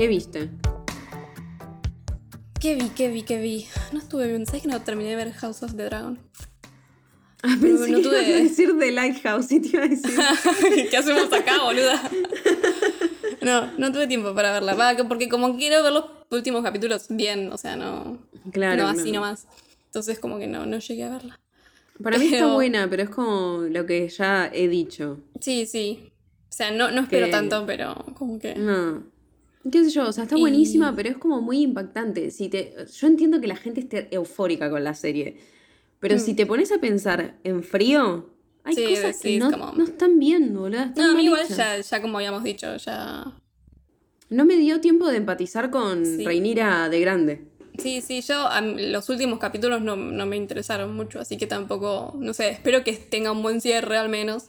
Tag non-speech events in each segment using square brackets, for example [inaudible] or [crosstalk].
¿Qué viste? ¿Qué vi? ¿Qué vi? ¿Qué vi? No estuve viendo. ¿Sabes que no terminé de ver House of the Dragon? Ah, pensé no que tuve- ibas a decir The Lighthouse y te iba a decir. [laughs] ¿Qué hacemos acá, boluda? No, no tuve tiempo para verla. Va, porque como quiero ver los últimos capítulos bien, o sea, no. Claro. no así claro. nomás. Entonces, como que no, no llegué a verla. Para mí está buena, pero es como lo que ya he dicho. Sí, sí. O sea, no, no espero Que- tanto, pero como que. No. ¿Qué sé yo? O sea, está Y- buenísima, pero es como muy impactante. Si te... Yo entiendo que la gente esté eufórica con la serie. Pero si te pones a pensar en frío, hay Mm. Sí, cosas que decís no, como- no están bien, boludo. Están No, a mí igual ya, ya como habíamos dicho, ya. No me dio tiempo de empatizar con Sí. Reinira de grande. Sí, sí, yo los últimos capítulos no, no me interesaron mucho, así que tampoco, no sé, espero que tenga un buen cierre al menos.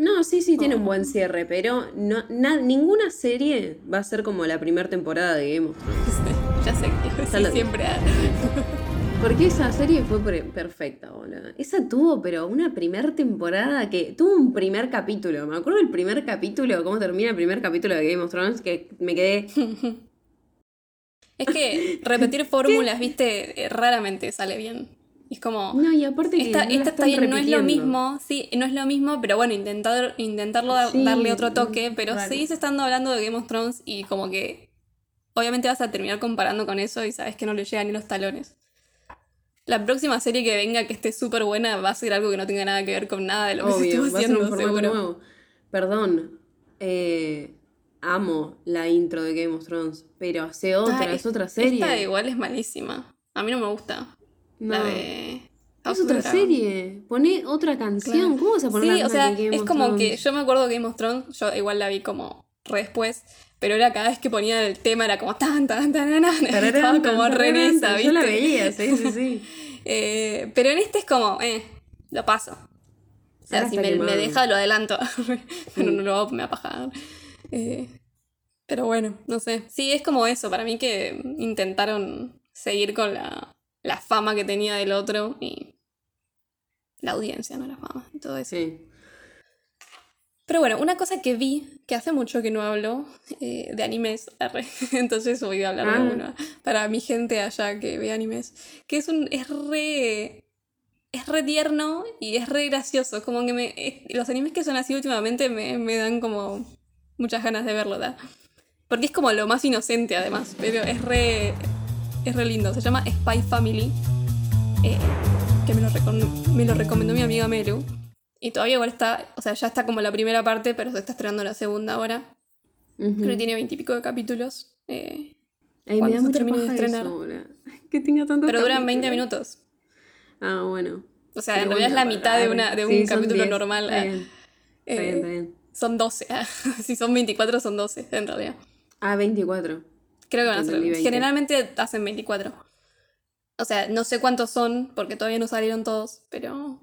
No, sí, sí, tiene un Oh. buen cierre, pero no, na- ninguna serie va a ser como la primera temporada de Game of Thrones. [laughs] ya sé que sí, siempre. [laughs] Porque esa serie fue perfecta, boludo. Esa tuvo, pero una primera temporada que tuvo un primer capítulo. Me acuerdo del primer capítulo, cómo termina el primer capítulo de Game of Thrones, que me quedé. [laughs] Es que repetir fórmulas, viste, eh, raramente sale bien. Es como. No, y aparte que. Esta, no esta bien, no es lo mismo, sí, no es lo mismo, pero bueno, intentar, intentarlo Sí, darle otro toque, pero raro. seguís estando hablando de Game of Thrones y como que obviamente vas a terminar comparando con eso y sabes que no le llegan ni los talones. La próxima serie que venga que esté súper buena va a ser algo que no tenga nada que ver con nada de lo que Obvio, estuvo va a ser un haciendo, formato seguro. nuevo. Perdón. eh, amo la intro de Game of Thrones, pero hace otra, es otra serie. Esta igual es malísima. A mí no me gusta. La No. de. House Es otra Dragon. serie. Poné otra canción. Claro. ¿Cómo vas a poner Sí, la o sea, de Game es of como que Thrones? yo me acuerdo de Game of Thrones, yo igual la vi como re después, pero era cada vez que ponía el tema era como tan, tan, tan, tan, tan, estaba como re en tararán, esa, tan. ¿viste? Yo la veía, sí, sí, sí. [laughs] Eh, pero en este es como, eh, lo paso. O sea, Ahora si me, me deja, lo adelanto. [laughs] pero no lo me va a pajar. Eh, pero bueno, no sé. Sí, es como eso. Para mí que intentaron seguir con la, la fama que tenía del otro y la audiencia, no la fama y todo eso. Sí. Pero bueno, una cosa que vi, que hace mucho que no hablo eh, de animes, [laughs] entonces voy a hablar Ah. de uno para mi gente allá que ve animes, que es un es re es re tierno y es re gracioso, como que me los animes que son así últimamente me, me dan como muchas ganas de verlo, ¿da? Porque es como lo más inocente además, pero es re es re lindo, se llama Spy Family. eh, que me lo, me lo recomendó mi amiga Melu. Y todavía igual está, o sea, ya está como la primera parte, pero se está estrenando la segunda ahora. Creo que tiene veintipico de capítulos. eh, Ay, me cuando da mucha de estrenar. [laughs] eso. Que tenga tantos pero duran capítulos. 20 minutos. Ah, bueno. O sea, en realidad es la mitad de, una, de un Sí, capítulo 10. normal. Está ah, bien, eh, está bien, está bien. Son 12. ah. [laughs] si son 24, son 12, en realidad. Ah, 24. Creo que van a ser. Entendí 20. Generalmente hacen 24. O sea, no sé cuántos son, porque todavía no salieron todos, pero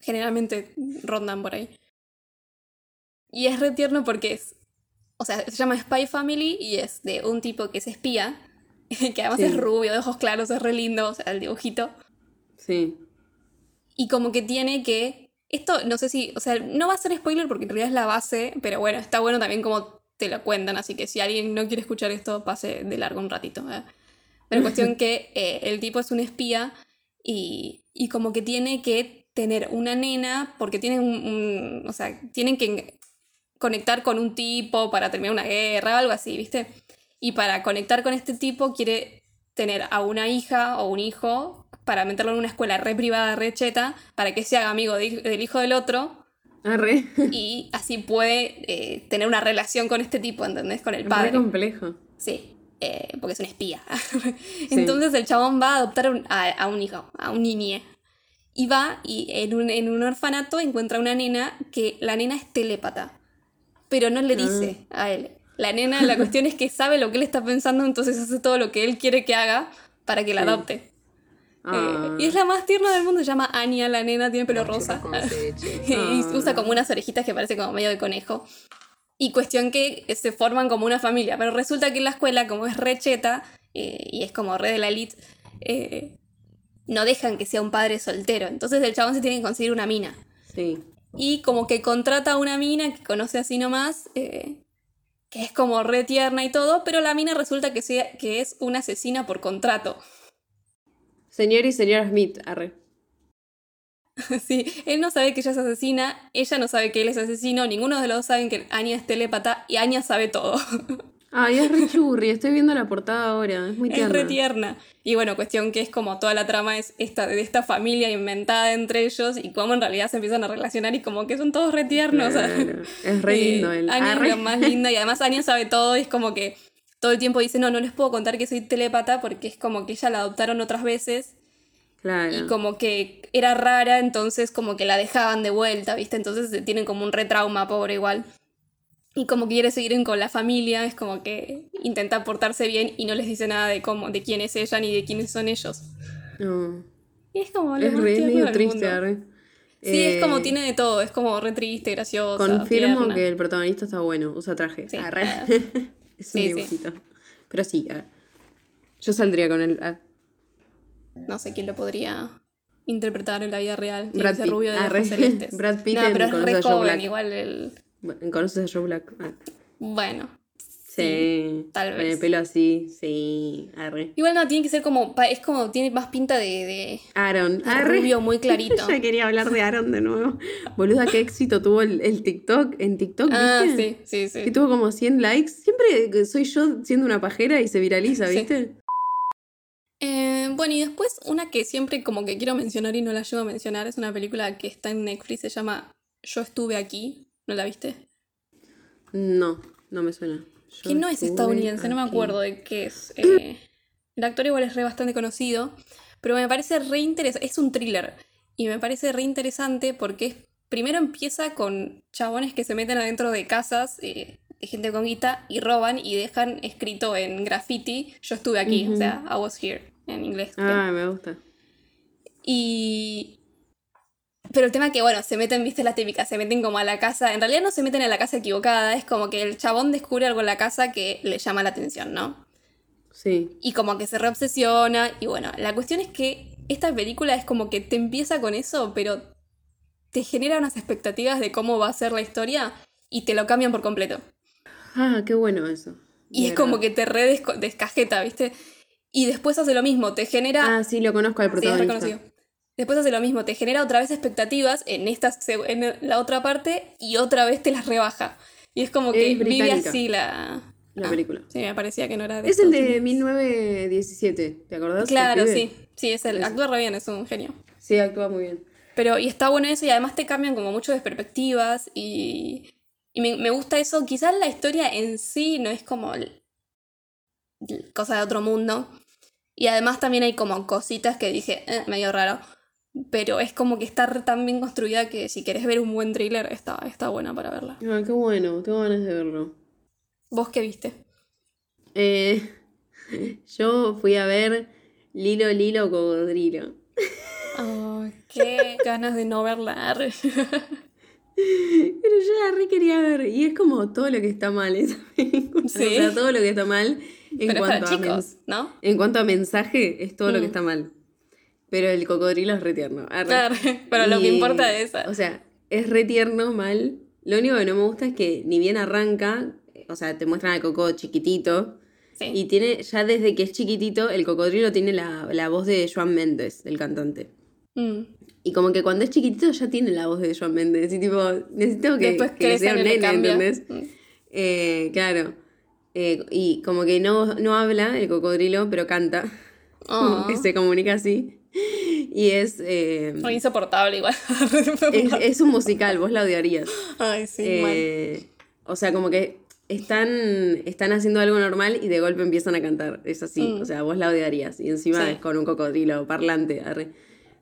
generalmente rondan por ahí. Y es re tierno porque es. O sea, se llama Spy Family y es de un tipo que es espía, [laughs] que además Sí. es rubio, de ojos claros, es re lindo, o sea, el dibujito. Sí. Y como que tiene que. Esto no sé si. O sea, no va a ser spoiler porque en realidad es la base, pero bueno, está bueno también como te lo cuentan, así que si alguien no quiere escuchar esto, pase de largo un ratito. ¿eh? Pero cuestión que eh, el tipo es un espía y, y como que tiene que tener una nena porque tienen un, un- O sea, tienen que conectar con un tipo para terminar una guerra o algo así, ¿viste? Y para conectar con este tipo quiere tener a una hija o un hijo para meterlo en una escuela re privada, re cheta, para que se haga amigo de- del hijo del otro Arre. y así puede eh, tener una relación con este tipo, ¿entendés? Con el Re padre. complejo. Sí, eh, porque es un espía. [laughs] Entonces el chabón va a adoptar un- a, a un hijo, a un niñe. Y va y en un, en un orfanato encuentra una nena que la nena es telépata, pero no le dice a él. La nena, la cuestión es que sabe lo que él está pensando, entonces hace todo lo que él quiere que haga para que la Sí. adopte. Ah. Eh, y es la más tierna del mundo, se llama Anya, la nena, tiene pelo rosa. [laughs] y Ah. usa como unas orejitas que parece como medio de conejo. Y cuestión que se forman como una familia, pero resulta que en la escuela, como es recheta y es como re de la elite, eh, no dejan que sea un padre soltero. Entonces el chabón se tiene que conseguir una mina. Sí. Y como que contrata a una mina que conoce así nomás, eh, que es como re tierna y todo, pero la mina resulta que, sea, que es una asesina por contrato. Señor y señora Smith, arre. [laughs] Sí, él no sabe que ella es asesina, ella no sabe que él es asesino, ninguno de los dos saben que Anya es telépata y Anya sabe todo. [laughs] Ay, es re churri, estoy viendo la portada ahora, es muy tierna. Es re tierna. Y bueno, cuestión que es como toda la trama es esta de esta familia inventada entre ellos y cómo en realidad se empiezan a relacionar y como que son todos re tiernos. Es re lindo [laughs] él. Anya es la más linda y además Anya sabe todo y es como que todo el tiempo dice, no, no les puedo contar que soy telépata porque es como que ella la adoptaron otras veces y como que era rara, entonces como que la dejaban de vuelta, ¿viste? Entonces tienen como un retrauma, pobre igual. Y como que quiere seguir con la familia, es como que intenta portarse bien y no les dice nada de cómo, de quién es ella ni de quiénes son ellos. Y es como es re medio triste, Sí, es como eh, tiene de todo, es como re triste, gracioso. Confirmo que el protagonista está bueno, usa traje. Sí, [laughs] es un sí, Pero sí, yo saldría con él. No sé quién lo podría interpretar en la vida real. Brad Pitt. rubio de ah. [laughs] Brad Pitt no, pero es re joven, igual el... ¿Conoces a Joe Black? Ah. Bueno. Sí, tal vez. Con el pelo así, sí, arre. Igual no, tiene que ser como, es como, tiene más pinta de... de Aaron, arre. Rubio muy [laughs] clarito. ya quería hablar de Aaron de nuevo. Boluda, qué éxito tuvo el, el TikTok, en TikTok, ah, ¿viste? Ah, sí, sí, sí. Que tuvo como 100 likes. Siempre soy yo siendo una pajera y se viraliza, ¿viste? Eh, bueno, y después una que siempre como que quiero mencionar y no la llevo a mencionar, es una película que está en Netflix, se llama Yo estuve aquí, ¿no la viste? No, no me suena. Que no es estadounidense, no me acuerdo de qué es. Eh, [clears throat] el actor igual es re bastante conocido, pero me parece re interesante, es un thriller, y me parece re interesante porque primero empieza con chabones que se meten adentro de casas eh, de gente con guita y roban y dejan escrito en graffiti, yo estuve aquí, o sea, I was here en inglés. Ah, me gusta. Y... Pero el tema es que, bueno, se meten, viste la típica, se meten como a la casa, en realidad no se meten a la casa equivocada, es como que el chabón descubre algo en la casa que le llama la atención, ¿no? Sí. Y como que se reobsesiona, y bueno, la cuestión es que esta película es como que te empieza con eso, pero te genera unas expectativas de cómo va a ser la historia y te lo cambian por completo. Ah, qué bueno eso. Y es como que te re descajeta, ¿viste? Y después hace lo mismo, te genera... Ah, sí, lo conozco al protagonista. Sí, Después hace lo mismo, te genera otra vez expectativas en, esta, en la otra parte y otra vez te las rebaja. Y es como que vive así la... La ah, película. Sí, me parecía que no era de Es el de 1917, ¿te acordás? Claro, sí. Sí, es el. Actúa re bien, es un genio. Sí, actúa muy bien. Pero, y está bueno eso, y además te cambian como mucho de perspectivas, y y me, gusta eso. Quizás la historia en sí no es como cosa de otro mundo. Y además también hay como cositas que dije, eh, medio raro. Pero es como que está tan bien construida que si querés ver un buen thriller, está, está buena para verla. Ah, qué bueno, tengo ganas de verlo. ¿Vos qué viste? Eh, yo fui a ver Lilo Lilo Cocodrilo. Oh, qué [laughs] ganas de no verla. Pero yo la re quería ver. Y es como todo lo que está mal esa O sea, todo lo que está mal en cuanto a chicos, ¿no? En cuanto a mensaje, es todo lo que mm. está mal. Pero el cocodrilo es re tierno. Claro, [laughs] pero lo que importa es eso. O sea, es re tierno, mal. Lo único que no me gusta es que ni bien arranca, o sea, te muestran al coco chiquitito. Y tiene, ya desde que es chiquitito, el cocodrilo tiene la, la voz de Joan Méndez, el cantante. Mm. Y como que cuando es chiquitito ya tiene la voz de Joan Méndez. Y tipo, necesito que, que sea un nene, ¿entendés? Mm. Eh, claro. Eh, y como que no, no habla el cocodrilo, pero canta. [laughs] Oh. se comunica así. [laughs] Y es. Eh, insoportable igual. [laughs] es, un musical, vos la odiarías. Ay, sí. Eh, o sea, como que están, están haciendo algo normal y de golpe empiezan a cantar. Es así. Mm. O sea, vos la odiarías. Y encima es con un cocodrilo parlante.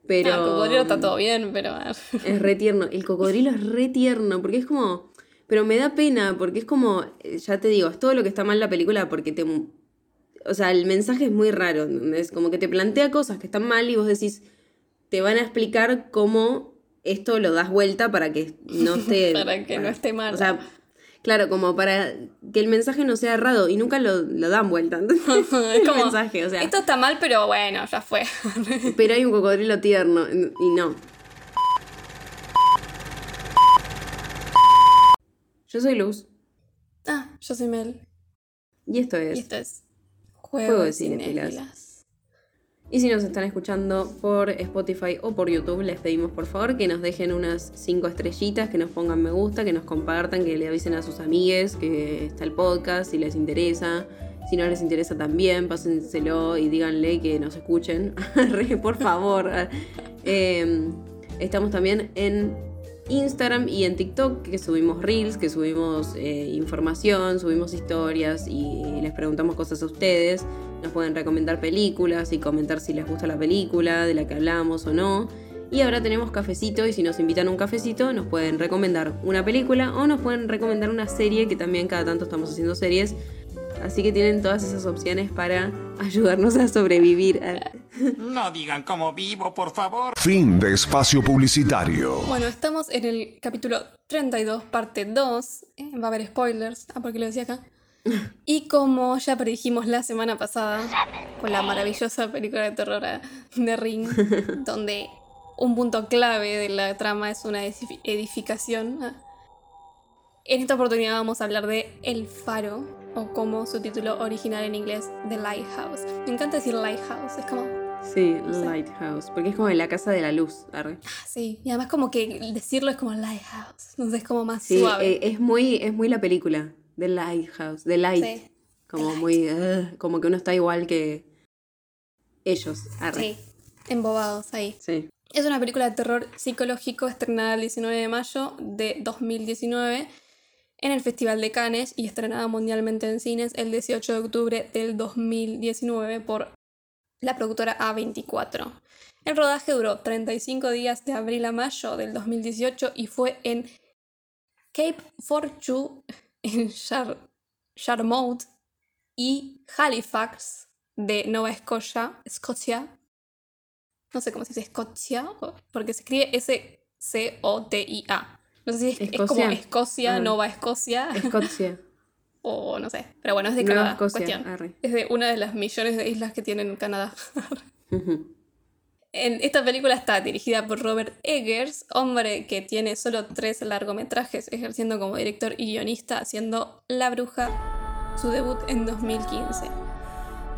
Pero. el cocodrilo está todo bien, pero. es re tierno. El cocodrilo es re tierno, porque es como. Pero me da pena, porque es como. Ya te digo, es todo lo que está mal la película, porque te. O sea, el mensaje es muy raro, Es Como que te plantea cosas que están mal y vos decís. Te van a explicar cómo esto lo das vuelta para que no [laughs] esté. para que no esté mal. O sea, Claro, como para que el mensaje no sea errado y nunca lo, dan vuelta. [laughs] es como, mensaje, o sea. Esto está mal, pero bueno, ya fue. [laughs] pero hay un cocodrilo tierno y no. Yo soy Luz. Ah, yo soy Mel. Y esto es. Y esto es Juego Juego de. Cinéfilas. Y si nos están escuchando por Spotify o por YouTube, les pedimos por favor que nos dejen unas 5 estrellitas, que nos pongan me gusta, que nos compartan, que le avisen a sus amigues que está el podcast, si les interesa. Si no les interesa también, pásenselo y díganle que nos escuchen. [laughs] Por favor. [laughs] Eh, estamos también en Instagram y en TikTok, que subimos reels, que subimos eh, información, subimos historias y les preguntamos cosas a ustedes. Nos pueden recomendar películas y comentar si les gusta la película, de la que hablamos o no. Y ahora tenemos cafecito y si nos invitan a un cafecito nos pueden recomendar una película o nos pueden recomendar una serie, que también cada tanto estamos haciendo series. Así que tienen todas esas opciones para ayudarnos a sobrevivir. No digan cómo vivo, por favor. Fin de espacio publicitario. Bueno, estamos en el capítulo 32, parte 2. Eh, va a haber spoilers. Ah, porque lo decía acá. Y como ya predijimos la semana pasada, con la maravillosa película de terror eh, de Ring, [laughs] donde un punto clave de la trama es una edifi- edificación. ah, En esta oportunidad vamos a hablar de El Faro, o como su título original en inglés, The Lighthouse. Me encanta decir Lighthouse, es como, Sí, Lighthouse, porque es como la casa de la luz. arre. ah, sí, y además como que decirlo es como Lighthouse, entonces es como más Sí, suave. eh, es, muy, es muy la película, The Lighthouse, The Light. Sí. Como muy, ugh, como que uno está igual que ellos. arre. Sí, embobados ahí. Sí. Es una película de terror psicológico estrenada el 19 de mayo de 2019 en el Festival de Cannes y estrenada mundialmente en cines el 18 de octubre del 2019 por la productora A24. El rodaje duró 35 días de abril a mayo del 2018 y fue en Cape Fortune, en Char Charmouth y Halifax de Nueva Escocia, Escocia, no sé cómo se dice Escocia, porque se escribe S-C-O-T-I-A. No sé si es, es como Escocia. Ah. Nova Escocia, Escocia. [laughs] o no sé. Pero bueno, es de Nueva Canadá. Escocia. cuestión. arre. Es de una de las millones de islas que tienen Canadá. [laughs] En esta película está dirigida por Robert Eggers, hombre que tiene solo tres largometrajes ejerciendo como director y guionista, haciendo La Bruja, su debut en 2015.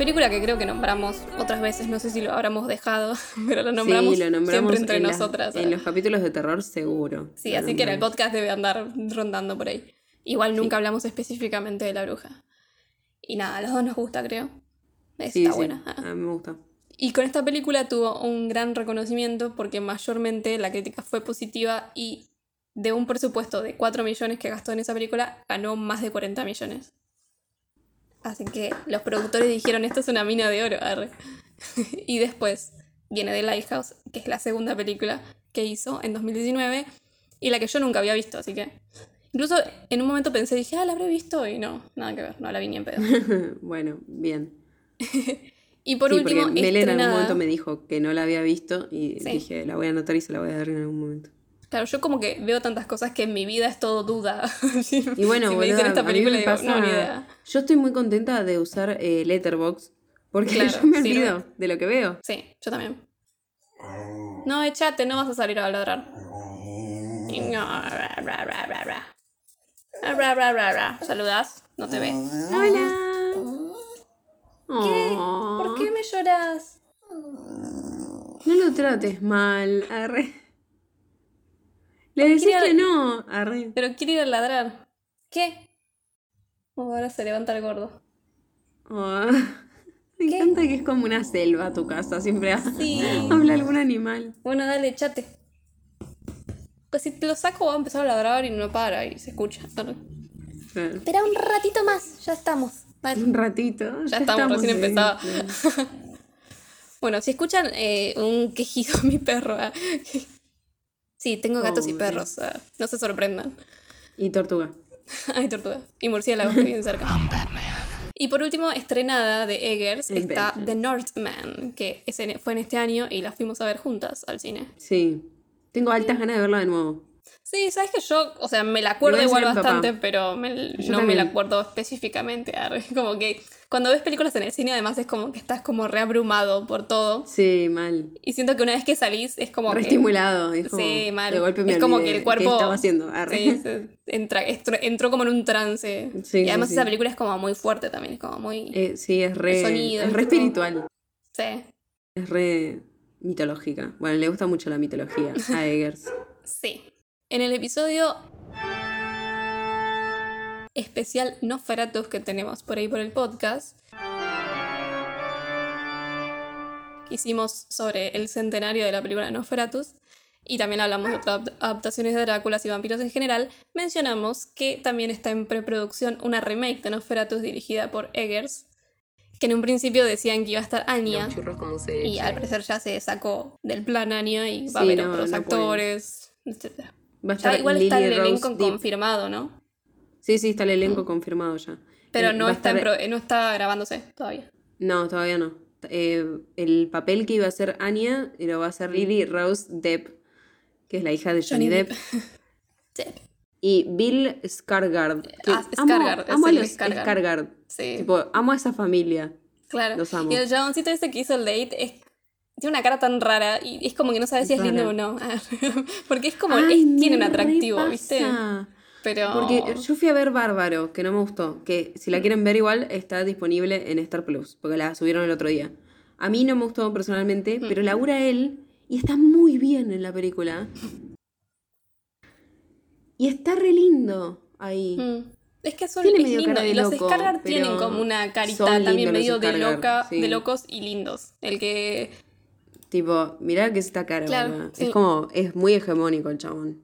Película que creo que nombramos otras veces, no sé si lo habremos dejado, [laughs] pero lo nombramos, sí, lo nombramos siempre entre en las- nosotras. en los capítulos de terror, seguro. Sí, así que en el podcast debe andar rondando por ahí. Igual nunca hablamos específicamente de La Bruja. Y nada, a los dos nos gusta, creo. Está Sí, buena. A mí me gusta. Y con esta película tuvo un gran reconocimiento porque mayormente la crítica fue positiva y de un presupuesto de 4 millones que gastó en esa película, ganó más de 40 millones. Así que los productores dijeron, esto es una mina de oro. arre". [laughs] y después viene The Lighthouse, que es la segunda película que hizo en 2019 y la que yo nunca había visto, así que... Incluso en un momento pensé, dije, ah, la habré visto y no, nada que ver, no la vi ni en pedo. [laughs] bueno, bien. [laughs] Y por sí, último, porque Mel en algún momento me dijo que no la había visto y Sí. dije, la voy a anotar y se la voy a dar en algún momento. Claro, yo como que veo tantas cosas que en mi vida es todo duda. [laughs] Y bueno, si me dicen esta película, me digo, pasa- no, ni idea. Yo estoy muy contenta de usar eh, Letterboxd porque [laughs] Claro, yo me olvido de lo que veo. Sí, yo también. No, echate, no vas a salir a ladrar. Y no, ra, ra, ra, ra, ra. Ra, ra, ra, ra, ra. ¿Saludás? No te ve. Hola. ¿Qué? Oh, ¿Por qué me lloras? No lo trates mal, arre. Le decís que no, arre. Pero quiere ir a ladrar. ¿Qué? Oh, ahora se levanta el gordo. Oh, [laughs] Me ¿Qué? encanta que es como una selva tu casa, siempre Sí. [laughs] habla algún animal. Bueno, dale, echate. Pues si te lo saco va a empezar a ladrar y no para y se escucha. Espera un ratito más, ya estamos. Un ratito. Ya estamos, recién empezaba. [laughs] Bueno, si escuchan eh, un quejido mi perro. ah, Sí, tengo gatos y Pobre. perros. ah, No se sorprendan. Y tortuga. [laughs] Ay, tortuga. Y murciélagos que viven cerca. Y por último, estrenada de Eggers, está Batman. The Northman, que es en- fue en este año y la fuimos a ver juntas al cine. Sí. Tengo altas ganas de verla de nuevo. Sí, sabes que yo, o sea, me la acuerdo igual bastante, papá. pero me- no me la acuerdo específicamente. [laughs] Como que cuando ves películas en el cine, además es como que estás como reabrumado por todo. Sí, mal. Y siento que una vez que salís es como. Reestimulado. Es como, Sí, mal. De golpe me es como que el cuerpo. ¿Qué estaba haciendo? Sí, entra, entró como en un trance. Sí, y además sí. esa película es como muy fuerte también. Es como muy. Eh, sí, es re, sonido, es re espiritual. Sí. Es re mitológica. Bueno, le gusta mucho la mitología a [laughs] Eggers. Sí. En el episodio especial Nosferatus que tenemos por ahí por el podcast, que hicimos sobre el centenario de la película Nosferatus, y también hablamos de otras adap- adaptaciones de Dráculas y vampiros en general, mencionamos que también está en preproducción una remake de Nosferatus dirigida por Eggers, que en un principio decían que iba a estar Anya, y al parecer ya se sacó del plan Anya y va a haber no, otros no actores, etc. Va a Ya estar igual está Lily el Rose elenco confirmado, ¿no? Sí, sí, está el elenco confirmado ya. Pero Eh, no, está estar- pro- eh, no está grabándose todavía. No, todavía no. Eh, el papel que iba a hacer Anya lo va a hacer Lily Rose Depp, que es la hija de Johnny, Johnny Depp. [laughs] Sí. Y Bill Skarsgård. que Ah, amo- es amo, a los. Skarsgård. Sí, Tipo, amo a esa familia. claro. los amo. Y el chaboncito ese que hizo el date es, tiene una cara tan rara y es como que no sabes si es lindo o no. [laughs] Porque es como, Ay, es- tiene un atractivo. ¿viste? Pero... Porque yo fui a ver Bárbaro, que no me gustó. Que si la quieren ver igual, está disponible en Star Plus, porque la subieron el otro día. A mí no me gustó personalmente, Mm. pero labura él y está muy bien en la película. Y está re lindo ahí. Mm. Es que son es lindo. Y los Skarsgård tienen como una carita también medio de loca, sí. de locos y lindos. El que Tipo, mirá que es esta cara. Claro, sí. Es como, es muy hegemónico el chabón.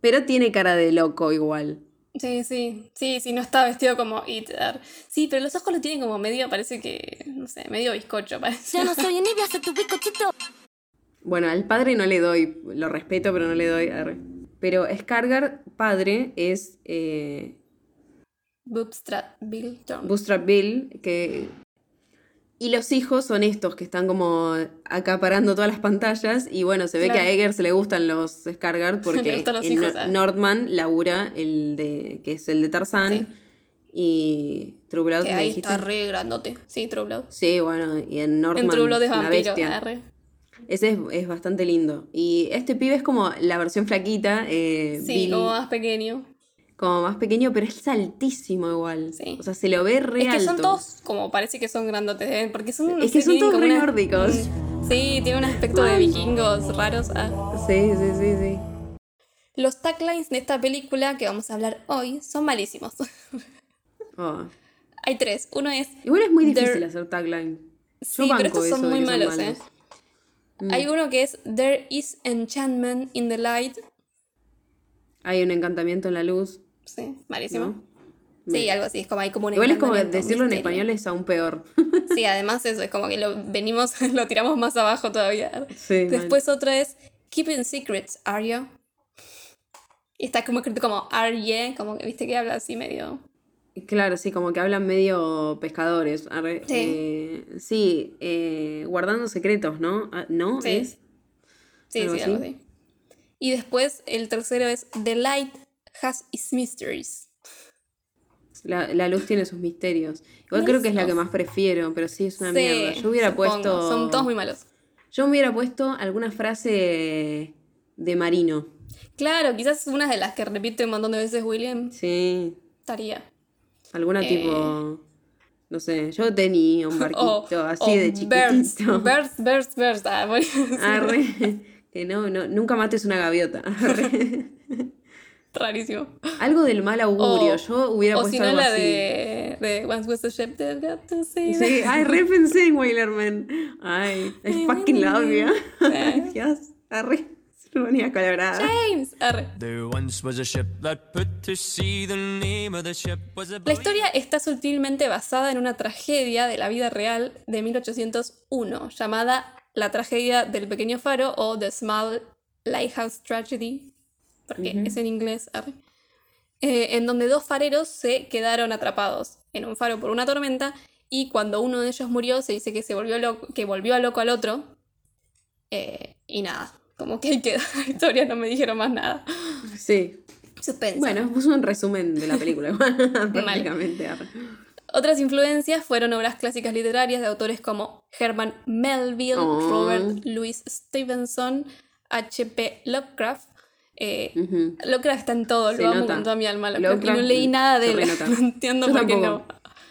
Pero tiene cara de loco igual. Sí, sí, sí, sí, no está vestido como Hitler. Sí, pero los ojos lo tienen como medio, parece que, no sé, medio bizcocho, [laughs] parece. Yo no soy envidia, soy tu bizcochito. Bueno, al padre no le doy, lo respeto, pero no le doy. Pero Skargar, padre, es eh, Bootstrap Bill John. Bootstrap Bill, que... Y los hijos son estos que están como acaparando todas las pantallas. Y bueno, se ve Claro. que a Eggers le gustan los Skargar [laughs] porque los en hijos, Nor-. Nordman labura el de que es el de Tarzán. Sí. Y True Blood, que ¿me ahí dijiste? está re grandote. Sí, True Blood. Sí, bueno, y en Nordman En True Blood es una vampiro. bestia. arre. Ese es, es bastante lindo. Y este pibe es como la versión flaquita, eh, Sí, Bill, como más pequeño. Como más pequeño, pero es altísimo igual. Sí. O sea, se lo ve re Es que son alto. todos como parece que son grandotes, ¿eh? porque son... no Es que son todos como re una- nórdicos. Mm, Sí, tiene un aspecto de vikingos raros. ah. Sí, sí, sí, sí. Los taglines de esta película que vamos a hablar hoy son malísimos. Oh. [laughs] Hay tres. Uno es Igual es muy There- difícil hacer tagline. Yo Sí, pero estos son muy malos, ¿eh? Mm. Hay uno que es There is enchantment in the light. Hay un encantamiento en la luz. Sí, malísimo. ¿no? Sí, algo así, es como hay como un Igual es como decirlo en español es aún peor. [laughs] Sí, además eso, es como que lo venimos, [laughs] lo tiramos más abajo todavía. Sí, mal. Después otra es Keeping Secrets, are you? Y está como escrito como are ye, como que viste que habla así medio. Claro, sí, como que hablan medio pescadores. arre. Sí. Eh, sí, eh, guardando secretos, ¿no? Ah, ¿No? Sí. ¿Es? Sí, Algo sí, algo así. Y después el tercero es The light has its mysteries. La, la luz tiene sus misterios. Igual creo que es la que más prefiero, pero sí es una Sí, mierda. Yo hubiera supongo, puesto. Son todos muy malos. Yo me hubiera puesto alguna frase de Marino. Claro, quizás una de las que repite un montón de veces William Sí. estaría. Alguna Eh. tipo. No sé, yo tenía un [laughs] barquito así de chiquitito. birds, birds, birds. Ah, Arre. [laughs] Que no, no, nunca mates una gaviota. Arre. [laughs] rarísimo. Algo del mal augurio. O- Yo hubiera o puesto si no algo la así. de, de Once was a ship that got to sea. Sí, ay, re pensé en Wailerman. Ay, I fucking love you. [laughs] Ay, Dios, arre. Colorada. James. Arre. There once was a ship that put to sea. The name of the ship was a La historia está sutilmente basada en una tragedia de la vida real de 1801 llamada La tragedia del pequeño faro o The Small Lighthouse Tragedy, porque es en inglés. Eh, en donde dos fareros se quedaron atrapados en un faro por una tormenta y cuando uno de ellos murió se dice que se volvió loco, que volvió a loco al otro eh, y nada, Como que hay que [laughs] la historia, no me dijeron más nada. Sí. Suspenso. Bueno, puso un resumen de la película, [laughs] prácticamente. Otras influencias fueron obras clásicas literarias de autores como Herman Melville, Oh. Robert Louis Stevenson, H.P. Lovecraft. Eh, Ujú. Lovecraft está en todo, Se lo amo nota. con toda mi alma. Lovecraft no leí nada de él. [laughs] No entiendo Yo por qué no.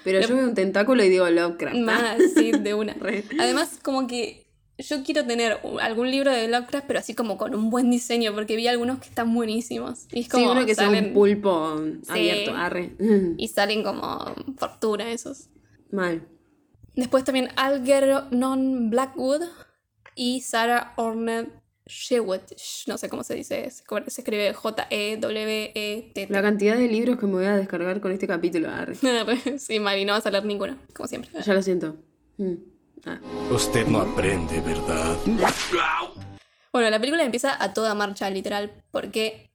Pero yo veo un tentáculo y digo Lovecraft. Más, [laughs] sí, de una. Además, como que yo quiero tener algún libro de Lovecraft, pero así como con un buen diseño, porque vi algunos que están buenísimos. Y es Sí, como uno que sea salen, un pulpo abierto. Arre. y salen como fortuna esos. Mal. Después también Algernon Blackwood y Sarah Ornette Shewett. Sh- No sé cómo se dice, se escribe E J-E-W-E-T. La cantidad de libros que me voy a descargar con este capítulo. Arre. [laughs] sí, Mari, no vas a leer ninguno, como siempre. Ya lo siento. Mm. Ah. Usted no aprende, ¿verdad? Bueno, la película empieza a toda marcha, literal, porque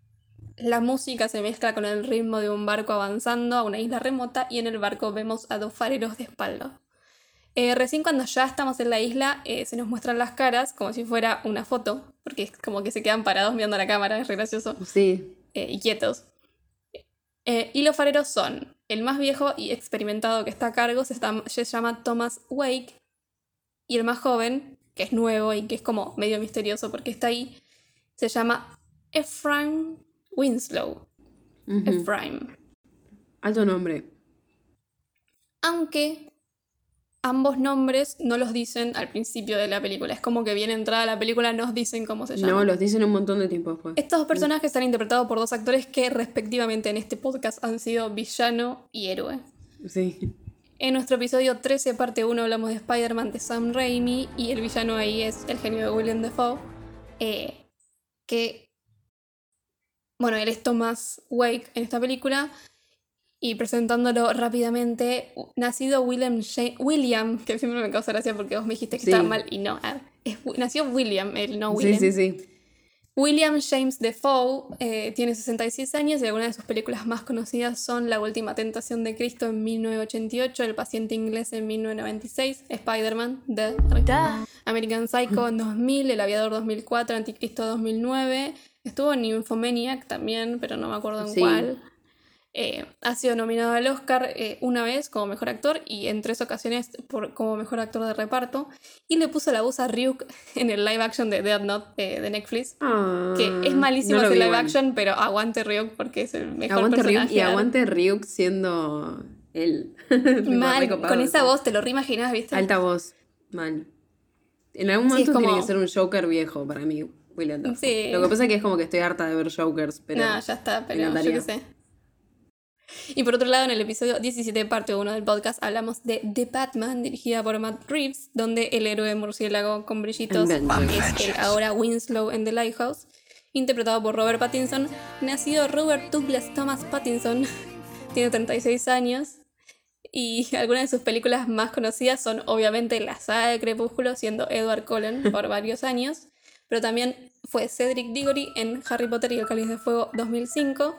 la música se mezcla con el ritmo de un barco avanzando a una isla remota y en el barco vemos a dos fareros de espalda. Eh, recién cuando ya estamos en la isla eh, se nos muestran las caras como si fuera una foto, porque es como que se quedan parados mirando a la cámara, es re gracioso, Sí. eh, y quietos. Eh, y los fareros son el más viejo y experimentado que está a cargo, se, está- se llama Thomas Wake, y el más joven, que es nuevo y que es como medio misterioso porque está ahí, se llama Ephraim Winslow. Ujú. Ephraim. Alto nombre. Aunque ambos nombres no los dicen al principio de la película. Es como que bien entrada la película nos dicen cómo se llama. No, los dicen un montón de tiempo después. Estos dos personajes están interpretados por dos actores que respectivamente en este podcast han sido villano y héroe. Sí. En nuestro episodio 13, parte 1, hablamos de Spider-Man de Sam Raimi y el villano ahí es el genio de William Defoe. eh, que, bueno, él es Thomas Wake en esta película. Y presentándolo rápidamente, nacido William, William, que siempre me causa gracia porque vos me dijiste que Sí. estaba mal y no, ah, es, nació William, él no William. Sí, sí, sí. William James Defoe eh, tiene 66 años y algunas de sus películas más conocidas son La Última Tentación de Cristo en 1988, El Paciente Inglés en 1996, Spider-Man, The American Psycho en 2000, El Aviador 2004, Anticristo 2009, estuvo en Nymphomaniac también, pero no me acuerdo en Sí. cuál. Eh, ha sido nominado al Oscar eh, una vez como mejor actor y en tres ocasiones por, como mejor actor de reparto. Y le puso la voz a Ryuk [laughs] en el live action de Dead Note eh, de Netflix. Ah, Que es malísimo no ese live igual. action, pero aguante Ryuk porque es el mejor Aguante Ryuk personaje. y aguante Ryuk siendo él. [laughs] Mal, con esa voz, te lo reimaginás, ¿viste? Alta voz. Mal. En algún Sí, momento tiene como- que ser un Joker viejo para mí, William Dafoe. Sí. Lo que pasa es que es como que estoy harta de ver Jokers, pero... No, ya está, pero yo qué sé. Y por otro lado, en el episodio 17, parte 1 del podcast, hablamos de The Batman, dirigida por Matt Reeves, donde el héroe murciélago con brillitos es el ahora Winslow en The Lighthouse, interpretado por Robert Pattinson, nacido Robert Douglas Thomas Pattinson, [laughs] tiene 36 años, y algunas de sus películas más conocidas son obviamente la saga de Crepúsculo, siendo Edward Cullen [laughs] por varios años, pero también fue Cedric Diggory en Harry Potter y el Cáliz de Fuego 2005.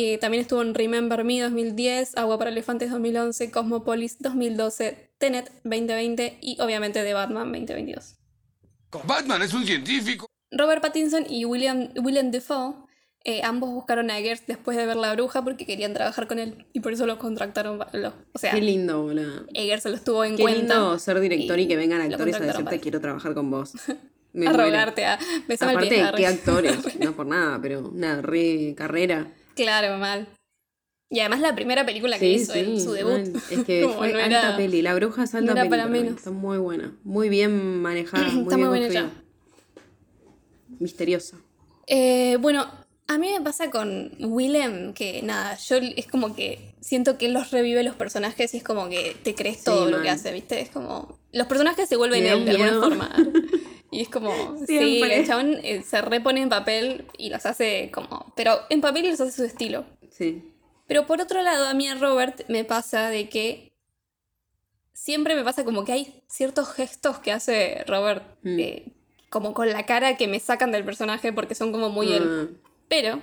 Y también estuvo en Remember Me 2010, Agua para Elefantes 2011, Cosmopolis 2012, Tenet 2020 y obviamente The Batman 2022. Batman es un científico. Robert Pattinson y William, William Defoe eh, ambos buscaron a Eggers después de ver La Bruja porque querían trabajar con él y por eso lo contractaron. lo- o sea, Qué lindo, boludo. Eggers se los tuvo en Qué cuenta. lindo ser director y, que vengan actores a decirte quiero trabajar con vos. [laughs] Me a rogarte, a besame el Aparte, pie. qué actores. [laughs] no por nada, pero una re carrera. Claro, mal. Y además la primera película que Sí, hizo, sí. el- su debut. Es que [laughs] fue no alta era- peli. La bruja es alta no era peli. para menos. Está muy buena. Muy bien manejada. [clears throat] Muy Está bien muy construida. Misteriosa. Eh, bueno, a mí me pasa con Willem que nada, yo es como que siento que él los revive los personajes y es como que te crees Sí, todo lo que hace, ¿viste? Es como. Los personajes se vuelven él de alguna forma. [laughs] Y es como. sí, el chabón eh, se repone en papel y los hace como. Pero en papel los hace su estilo. Sí. Pero por otro lado, a mí a Robert me pasa de que siempre me pasa como que hay ciertos gestos que hace Robert, Mm. eh, como con la cara que me sacan del personaje porque son como muy él. Ah, Pero,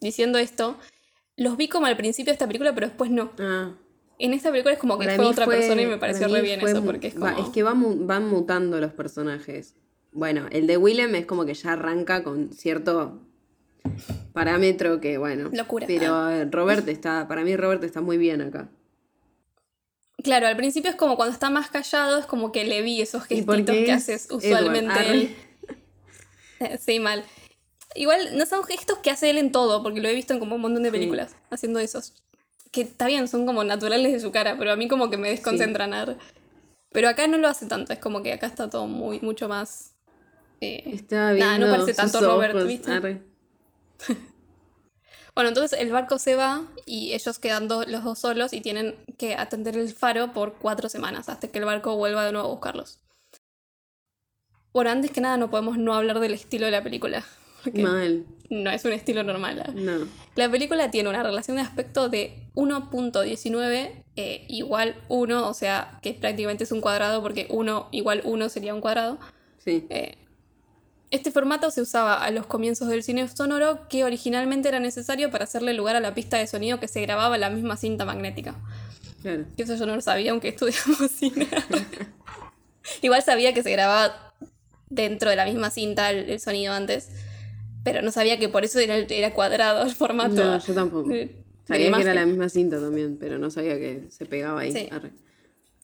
diciendo esto, los vi como al principio de esta película, pero después no. ah. En esta película es como que Para fue otra fue- persona y me pareció re bien fue eso, porque es como... va- es que va mu- van mutando los personajes. Bueno, el de Willem es como que ya arranca con cierto parámetro que, bueno. Locura. Pero eh, Robert está, para mí Robert está muy bien acá. Claro, al principio es como cuando está más callado, es como que le vi esos ¿Y gestitos que es haces usualmente Arre. él. [laughs] Sí, mal. Igual no son gestos que hace él en todo, porque lo he visto en como un montón de películas haciendo esos. Que está bien, son como naturales de su cara, pero a mí como que me desconcentran. arre. Pero acá no lo hace tanto, es como que acá está todo muy, mucho más. Eh, Está viendo Nah, no parece tanto Robert, ojos, ¿viste? arre. [laughs] Bueno, entonces el barco se va y ellos quedan do- los dos solos y tienen que atender el faro por cuatro semanas hasta que el barco vuelva de nuevo a buscarlos. Bueno, antes que nada no podemos no hablar del estilo de la película. Mal. no es un estilo normal. ¿eh? No. La película tiene una relación de aspecto de 1.19 eh, igual 1, o sea que prácticamente es un cuadrado porque 1 igual 1 sería un cuadrado. Sí. Eh, este formato se usaba a los comienzos del cine sonoro que originalmente era necesario para hacerle lugar a la pista de sonido que se grababa en la misma cinta magnética. Claro. Que eso yo no lo sabía aunque estudiamos [laughs] cine. Igual sabía que se grababa dentro de la misma cinta el, el sonido antes, pero no sabía que por eso era, era cuadrado el formato. No, yo tampoco. de- de Sabía que era la misma cinta también, pero no sabía que se pegaba ahí. Sí.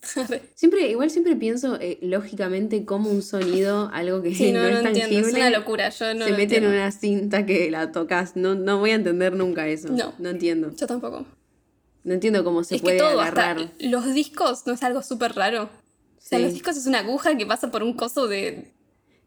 [laughs] Siempre, igual siempre pienso eh, lógicamente como un sonido, algo que Sí, no, [laughs] no, no, es entiendo, es una locura, yo no se mete en una cinta que la tocas. No, no voy a entender nunca eso. No. No entiendo. Yo tampoco. No entiendo cómo se es puede que todo, agarrar. hasta los discos, ¿no es algo súper raro? O sea, los discos es una aguja que pasa por un coso de,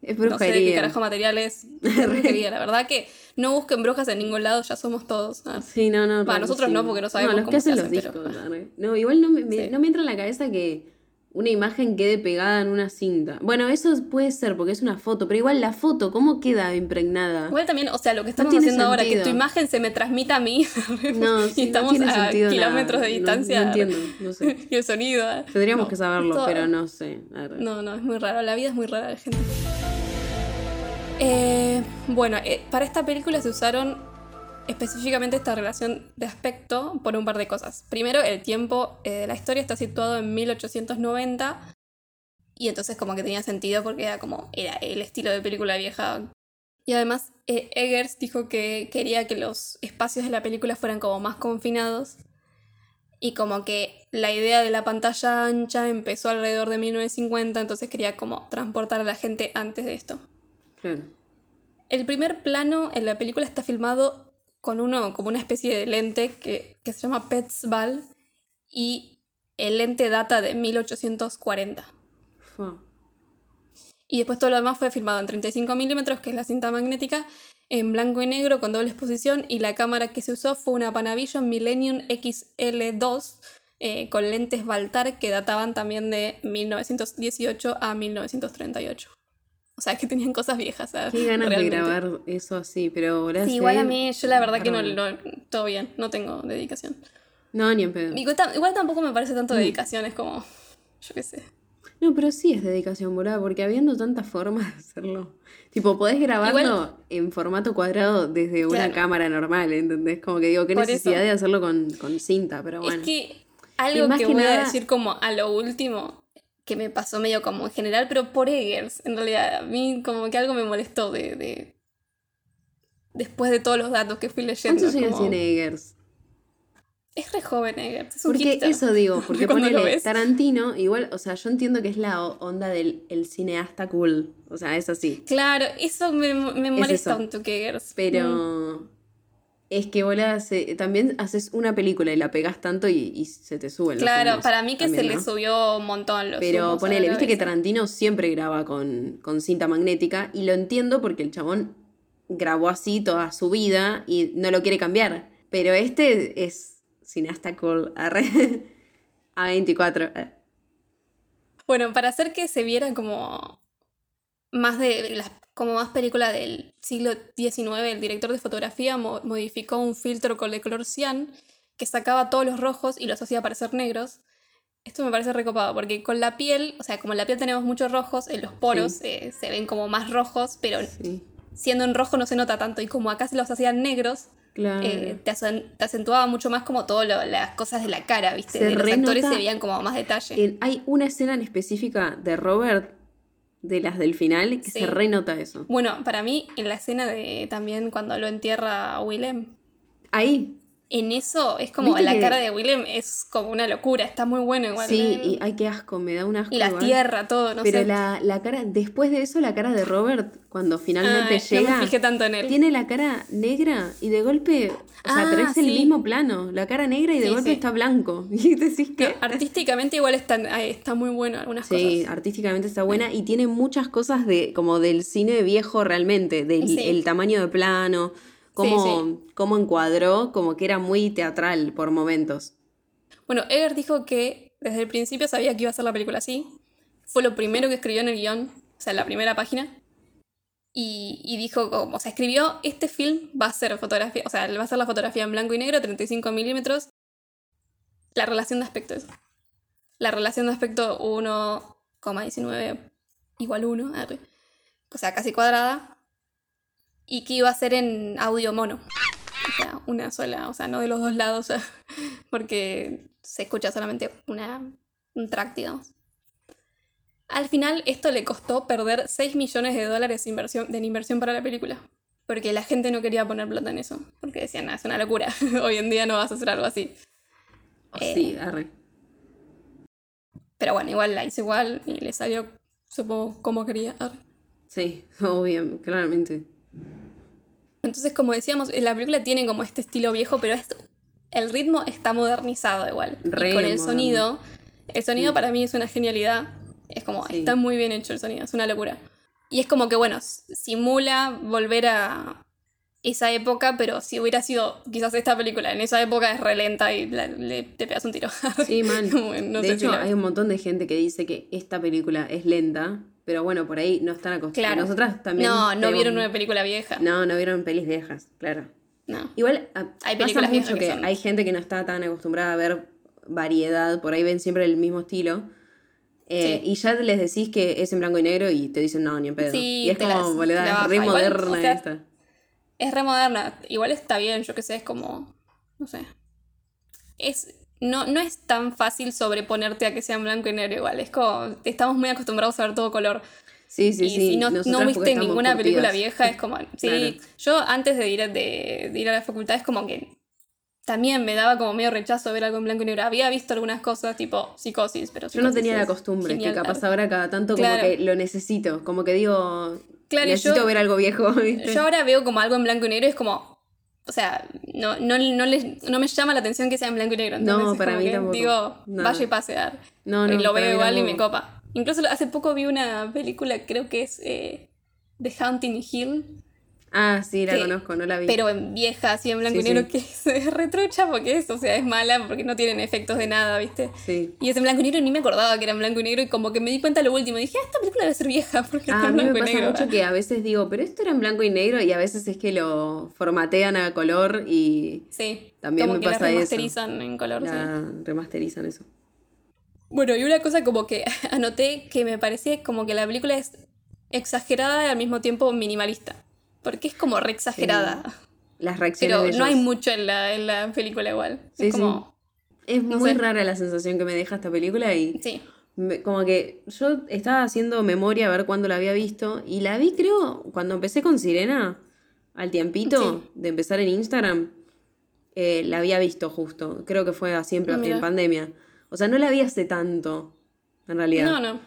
Es no sé qué brujería. carajo material es. [laughs] Es brujería, la verdad que no busquen brujas en ningún lado, ya somos todos. Ah, Sí, no, no. Raro, nosotros sí. no, porque no sabemos No, los cómo que se hacen los hacen, discos. No, igual no me, me- Sí. no me entra en la cabeza que una imagen quede pegada en una cinta. Bueno, eso puede ser porque es una foto, pero igual la foto, ¿cómo queda impregnada? Igual también, o sea, lo que estamos tiene haciendo ahora, que tu imagen se me transmita a mí. [laughs] No, y sí, estamos no tiene a kilómetros nada. de No- distancia. No, entiendo, no sé. [laughs] y el sonido. ah. Tendríamos No, que saberlo, todo- pero no sé. No, no, es muy raro. La vida es muy rara, gente. Eh, bueno, eh, para esta película se usaron específicamente esta relación de aspecto por un par de cosas. Primero, el tiempo eh, de la historia está situado en 1890 y entonces como que tenía sentido porque era como era el estilo de película vieja. Y además, eh, Eggers dijo que quería que los espacios de la película fueran como más confinados y como que la idea de la pantalla ancha empezó alrededor de 1950, entonces quería como transportar a la gente antes de esto. Claro. El primer plano en la película está filmado con uno, como una especie de lente que, que se llama Petzval y el lente data de 1840. Fua. Y después todo lo demás fue filmado en 35 milímetros, que es la cinta magnética, en blanco y negro con doble exposición y la cámara que se usó fue una Panavision Millennium XL2 eh, con lentes Baltar que databan también de 1918 a 1938. O sea [laughs] que tenían cosas viejas. ¿sabes? Qué ganas Realmente. de grabar eso así, pero Sí, igual a mí, yo la verdad que no, no- todo bien, no tengo dedicación. No, ni en pedo. Igual, tam- igual tampoco me parece Mm. tanto dedicación, es como, yo qué sé. No, pero sí es dedicación, boluda, porque habiendo tantas formas de hacerlo. Tipo, podés grabarlo Igual- en formato cuadrado desde una Claro. cámara normal, ¿entendés? Como que digo, qué Por necesidad eso. de hacerlo con, con cinta, pero bueno. Es que algo que, que voy a decir como a lo último, que me pasó medio como en general, pero por Eggers, en realidad, a mí como que algo me molestó de... de- después de todos los datos que fui leyendo. ¿Cuántos años como- tiene Eggers? Es re joven Eggers, es un Porque hipster. eso digo, [laughs] porque ponele. Tarantino, igual, o sea, yo entiendo que es la onda del el cineasta cool, o sea, es así. Claro, eso me, me molesta un toque Eggers. Mm. Es que boluda, se- también haces una película y la pegas tanto y, y se te suben Claro, para mí que también, se le subió un montón los Pero ponele, viste que. Tarantino siempre graba con, con cinta magnética y lo entiendo porque el chabón grabó así toda su vida y no lo quiere cambiar. Pero este es cineasta cool. arre. [laughs] A24. eh. Bueno, para hacer que se viera como más de las como más película del siglo XIX, el director de fotografía mo- modificó un filtro con color cian que sacaba todos los rojos y los hacía parecer negros. Esto me parece recopado porque con la piel, o sea, como en la piel tenemos muchos rojos, en los poros eh, se ven como más rojos, pero Sí, siendo en rojo no se nota tanto. Y como acá se los hacían negros, claro. eh, te, acen- te acentuaba mucho más como todas las cosas de la cara, ¿viste? Se de los actores se veían como más detalle. Hay una escena en específica de Robert de las del final, que Sí. se renota eso. Bueno, para mí, en la escena de también cuando lo entierra Willem, Ahí, en eso es como ¿Viste la que- cara de Willem es como una locura, está muy bueno igual. sí, y ay, qué asco, me da un asco. Y la tierra, todo, no Pero sé. la, la cara, después de eso, la cara de Robert, cuando finalmente Ay, llega, No me fijé tanto en él. tiene la cara negra y de golpe, o sea, Ah, pero es el sí. mismo plano, la cara negra y de Sí, golpe sí. está blanco. [laughs] Y decís que... No, artísticamente igual está, está muy bueno algunas Sí, cosas. artísticamente está buena y tiene muchas cosas de como del cine viejo realmente, del Sí. el tamaño de plano, cómo, cómo encuadró, como que era muy teatral por momentos. Bueno, Eger dijo que desde el principio sabía que iba a ser la película así. Fue lo primero que escribió en el guion, o sea, en la primera página. Y, y dijo, como, o sea, escribió, este film va a ser fotografía, o sea, va a ser la fotografía en blanco y negro, 35 milímetros. La relación de aspectos. La relación de aspecto 1,19 igual 1, arre. o sea, casi cuadrada. Y que iba a ser en audio mono. O sea, una sola, o sea, no de los dos lados, [laughs] porque se escucha solamente una, un track, digamos. Al final, esto le costó perder 6 millones de dólares de inversión, de inversión para la película. Porque la gente no quería poner plata en eso. Porque decían, "Ah, es una locura. [laughs] Hoy en día no vas a hacer algo así. Eh, Sí, arre. Pero bueno, igual la hizo igual y le salió, supongo, como quería. Arre. Sí, [laughs] obvio, claramente. Entonces, como decíamos, la película tiene como este estilo viejo, pero es- el ritmo está modernizado igual. Re y con el sonido, el sonido Mm. para mí es una genialidad. Es como, Sí. está muy bien hecho el sonido, es una locura. Y es como que, bueno, simula volver a esa época, pero si hubiera sido quizás esta película en esa época es re lenta y la- le, te pegas un tiro. Sí, [laughs] que no de hecho, si la- hay un montón de gente que dice que esta película es lenta, pero bueno, por ahí no están acostumbrados. Claro. Nosotras también. No, no vieron una película vieja. No, no vieron pelis viejas, claro. No. Igual a- Hay pasa películas mucho que que son- hay gente que no está tan acostumbrada a ver variedad, por ahí ven siempre el mismo estilo. eh, Sí. Y ya les decís que es en blanco y negro y te dicen no, ni en pedo. Sí, y es como, boluda, es re Igual, moderna o sea, esta. Es re moderna. Igual está bien, yo qué sé, es como. No sé. Es. No, no es tan fácil sobreponerte a que sea en blanco y negro igual. Es como. Estamos muy acostumbrados a ver todo color. Sí, sí, y sí. si no, no viste ninguna película vieja, es como. [laughs] Sí. Claro. Yo antes de ir, a- de, de ir a la facultad es como que. También me daba como medio rechazo ver algo en blanco y negro. Había visto algunas cosas tipo psicosis, pero Yo no Psicosis tenía la costumbre, genial, que capaz claro. ahora cada tanto Claro. como que lo necesito, como que digo, Claro, necesito yo- ver algo viejo, [laughs] ¿viste? Yo ahora veo como algo en blanco y negro y es como. O sea, no, no, no, les- no me llama la atención que sea en blanco y negro. No, ¿entendés? Es para mí tampoco. Digo, vaya y pasear. No, y no, lo veo igual y me copa. Incluso hace poco vi una película, creo que es eh, The Haunting Hill, Ah, sí, la que- conozco, no la vi. pero en vieja, así en blanco Sí, y negro, sí. que [laughs] es, es retrucha porque es, o sea, es mala porque no tienen efectos de nada, ¿viste? Sí. Y es en blanco y negro y ni me acordaba que era en blanco y negro y como que me di cuenta lo último. Dije, ah, esta película debe ser vieja porque Ah, está a en mí me blanco y pasa negro. mucho que a veces digo, pero esto era en blanco y negro y a veces es que lo formatean a color y Sí, También como me que la pasa eso. remasterizan en color. sí. la remasterizan eso. Bueno, y una cosa como que [laughs] anoté que me parecía como que la película es exagerada y al mismo tiempo minimalista. Porque es como re exagerada. Las reacciones Pero de no hay mucho en la, en la película igual. Sí, es como. Es no muy sé. rara la sensación que me deja esta película y Sí. me- como que yo estaba haciendo memoria a ver cuándo la había visto y la vi creo cuando empecé con Sirena, al tiempito Sí. de empezar en Instagram, eh, la había visto justo, creo que fue así en, Ah, en mira. pandemia. O sea, no la vi hace tanto, en realidad. No, no.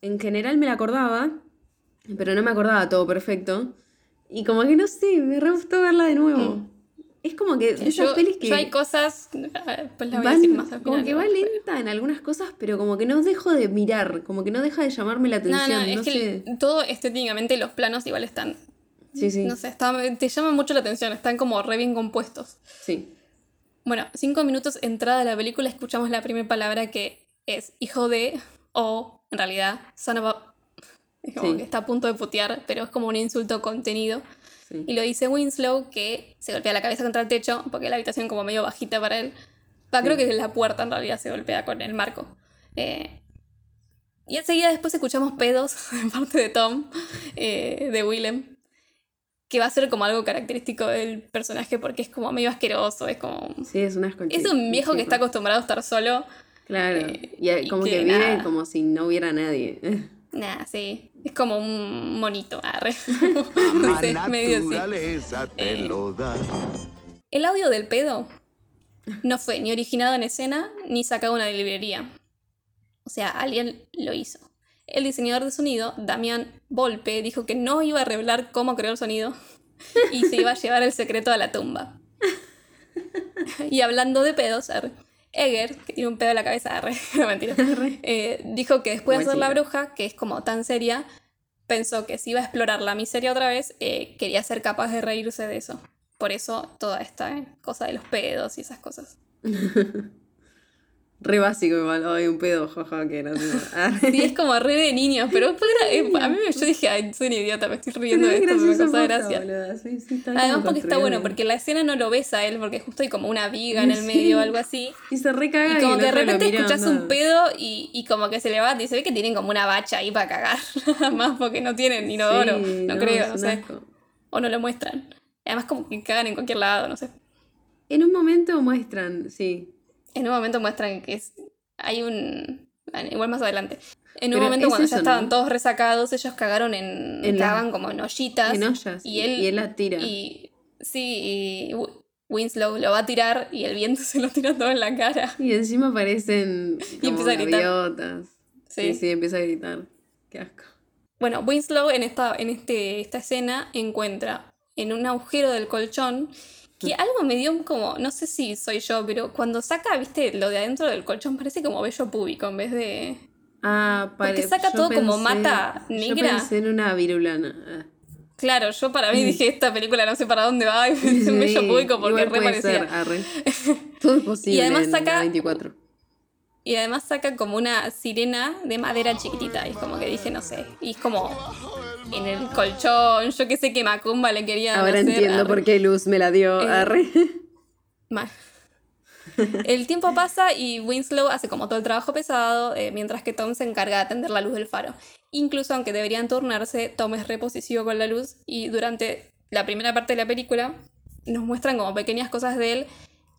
En general me la acordaba, pero no me acordaba todo perfecto. Y como que no sé, me re gustó verla de nuevo. Es como que de esas Yo, pelis que yo hay cosas. [laughs] Pues las voy a decir más al como final, que va pero- lenta en algunas cosas, pero como que no dejo de mirar, como que no deja de llamarme la atención. no, No, es que sé. todo estéticamente los planos igual están. Sí, sí. No sé, está- te llaman mucho la atención, están como re bien compuestos. Sí. Bueno, cinco minutos entrada de la película escuchamos la primera palabra que es hijo de o en realidad son of a- [laughs] Es como Sí. que está a punto de putear, pero es como un insulto contenido. Sí. Y lo dice Winslow que se golpea la cabeza contra el techo porque la habitación como medio bajita para él. Va, creo que la puerta en realidad se golpea con el marco. Eh, y enseguida después escuchamos pedos [laughs] de parte de Tom, eh, de Willem, que va a ser como algo característico del personaje porque es como medio asqueroso, es como... Sí, es una esconchita. Es un viejo que está acostumbrado a estar solo Claro. Eh, y, y como que que, vive nada. como si no hubiera nadie. [laughs] Nah, sí. [laughs] Es como un monito, arre. [laughs] no sé, medio así. naturaleza te Eh. lo da. El audio del pedo no fue ni originado en escena ni sacado de una librería. O sea, alguien lo hizo. El diseñador de sonido, Damián Volpe, dijo que no iba a revelar cómo creó el sonido y se iba a llevar el secreto a la tumba. [laughs] Y hablando de pedos, arre, Eger, que tiene un pedo en la cabeza, arre, [laughs] no mentira, eh, dijo que después de hacer La. Bruja, que es como tan seria, pensó que si iba a explorar la miseria otra vez, eh, quería ser capaz de reírse de eso. Por eso toda esta eh, cosa de los pedos y esas cosas. [laughs] Re básico igual. Ay, un pedo, jaja, que gracioso. [laughs] Ah, Sí, es como re de niños, pero después era- eh, a mí me- yo dije, ay, soy un idiota, me estoy riendo de Pero esto, es me causa gracia. Sí, Además porque está bueno, porque la escena no lo ves a él, porque justo hay como una viga en el medio o algo así. Y se recaga Y como que de repente escuchás un pedo y, y como que se levanta y se ve que tienen como una bacha ahí para cagar. [laughs] Más porque no tienen inodoro, no, no, creo, es no sé. asco. O no lo muestran. Además como que cagan en cualquier lado, no sé. En un momento muestran, sí. En un momento muestran que es, hay un... Igual más adelante. En un Pero momento es cuando eso, ya estaban ¿no? todos resacados, ellos cagaron en... En la- cagaban como en ollitas. En ollas. Y él, y él la tira. Y, sí, y Wi- Winslow lo va a tirar y el viento [laughs] se lo tira todo en la cara. Y encima aparecen Y como empieza a gritar. gaviotas. Sí. Sí, sí, empieza a gritar. Qué asco. Bueno, Winslow en esta, en este, esta escena encuentra en un agujero del colchón. Que algo me dio como, no sé si soy yo, pero cuando saca, viste, lo de adentro del colchón parece como vello púbico en vez de... Ah, Porque pare- saca yo todo como mata Yo negra. pensé en una virulana. Claro, yo para mí dije, esta película no sé para dónde va, y pensé en vello Sí, púbico porque re parecía. ser, arre. [laughs] Todo es posible Y además saca- 24. Y además saca como una sirena de madera chiquitita. Y es como que dije, no sé. Y es como en el colchón. Yo que sé que Macumba le quería Ahora hacer, entiendo arre. por qué Luz me la dio. Eh, arre. [laughs] El tiempo pasa y Winslow hace como todo el trabajo pesado, eh, mientras que Tom se encarga de atender la luz del faro. Incluso aunque deberían turnarse, Tom es repositivo con la luz y durante la primera parte de la película nos muestran como pequeñas cosas de él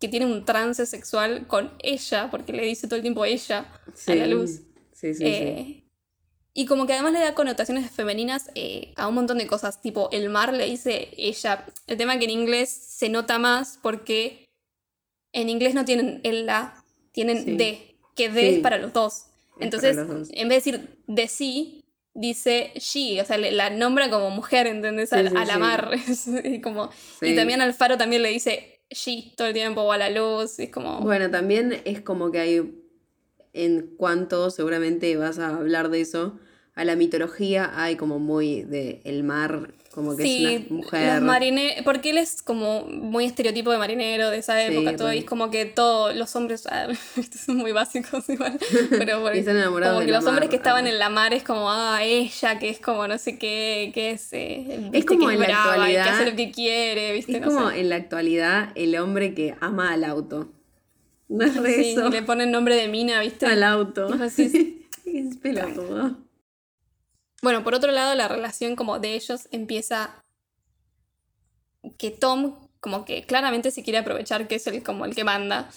que tiene un trance sexual con ella, porque le dice todo el tiempo ella a la luz. Sí, sí, sí. Eh, Y como que además le da connotaciones femeninas eh, a un montón de cosas. Tipo, el mar le dice ella. El tema que en inglés se nota más porque en inglés no tienen el la, tienen Sí. de, que de Sí. es para los dos. Entonces, los dos. en vez de decir de sí, dice she. O sea, le- la nombra como mujer, ¿entendés? Sí, a, sí, la sí. mar. y, [laughs] como, y Sí. también al faro también le dice she todo el tiempo o a la luz. es como... Bueno, también es como que hay, en cuanto seguramente vas a hablar de eso, a la mitología hay como muy de el mar, como que Sí, es una mujer. los marineros, porque él es como muy estereotipo de marinero de esa Sí, época, todo, y es como que todos los hombres, ah, [laughs] estos son muy básicos igual, [laughs] pero están enamorados como que los hombres que estaban ah. en la mar es como, ah, ella, que es como no sé qué, que es, eh, viste, como que en la que hace lo que quiere, viste, Es no como sé. en la actualidad el hombre que ama al auto. [laughs] No es re Sí, eso. le ponen nombre de mina, viste. Al auto. Tipo así, es pelotudo. Bueno, por otro lado, la relación como de ellos empieza que Tom como que claramente se quiere aprovechar que es el como el que manda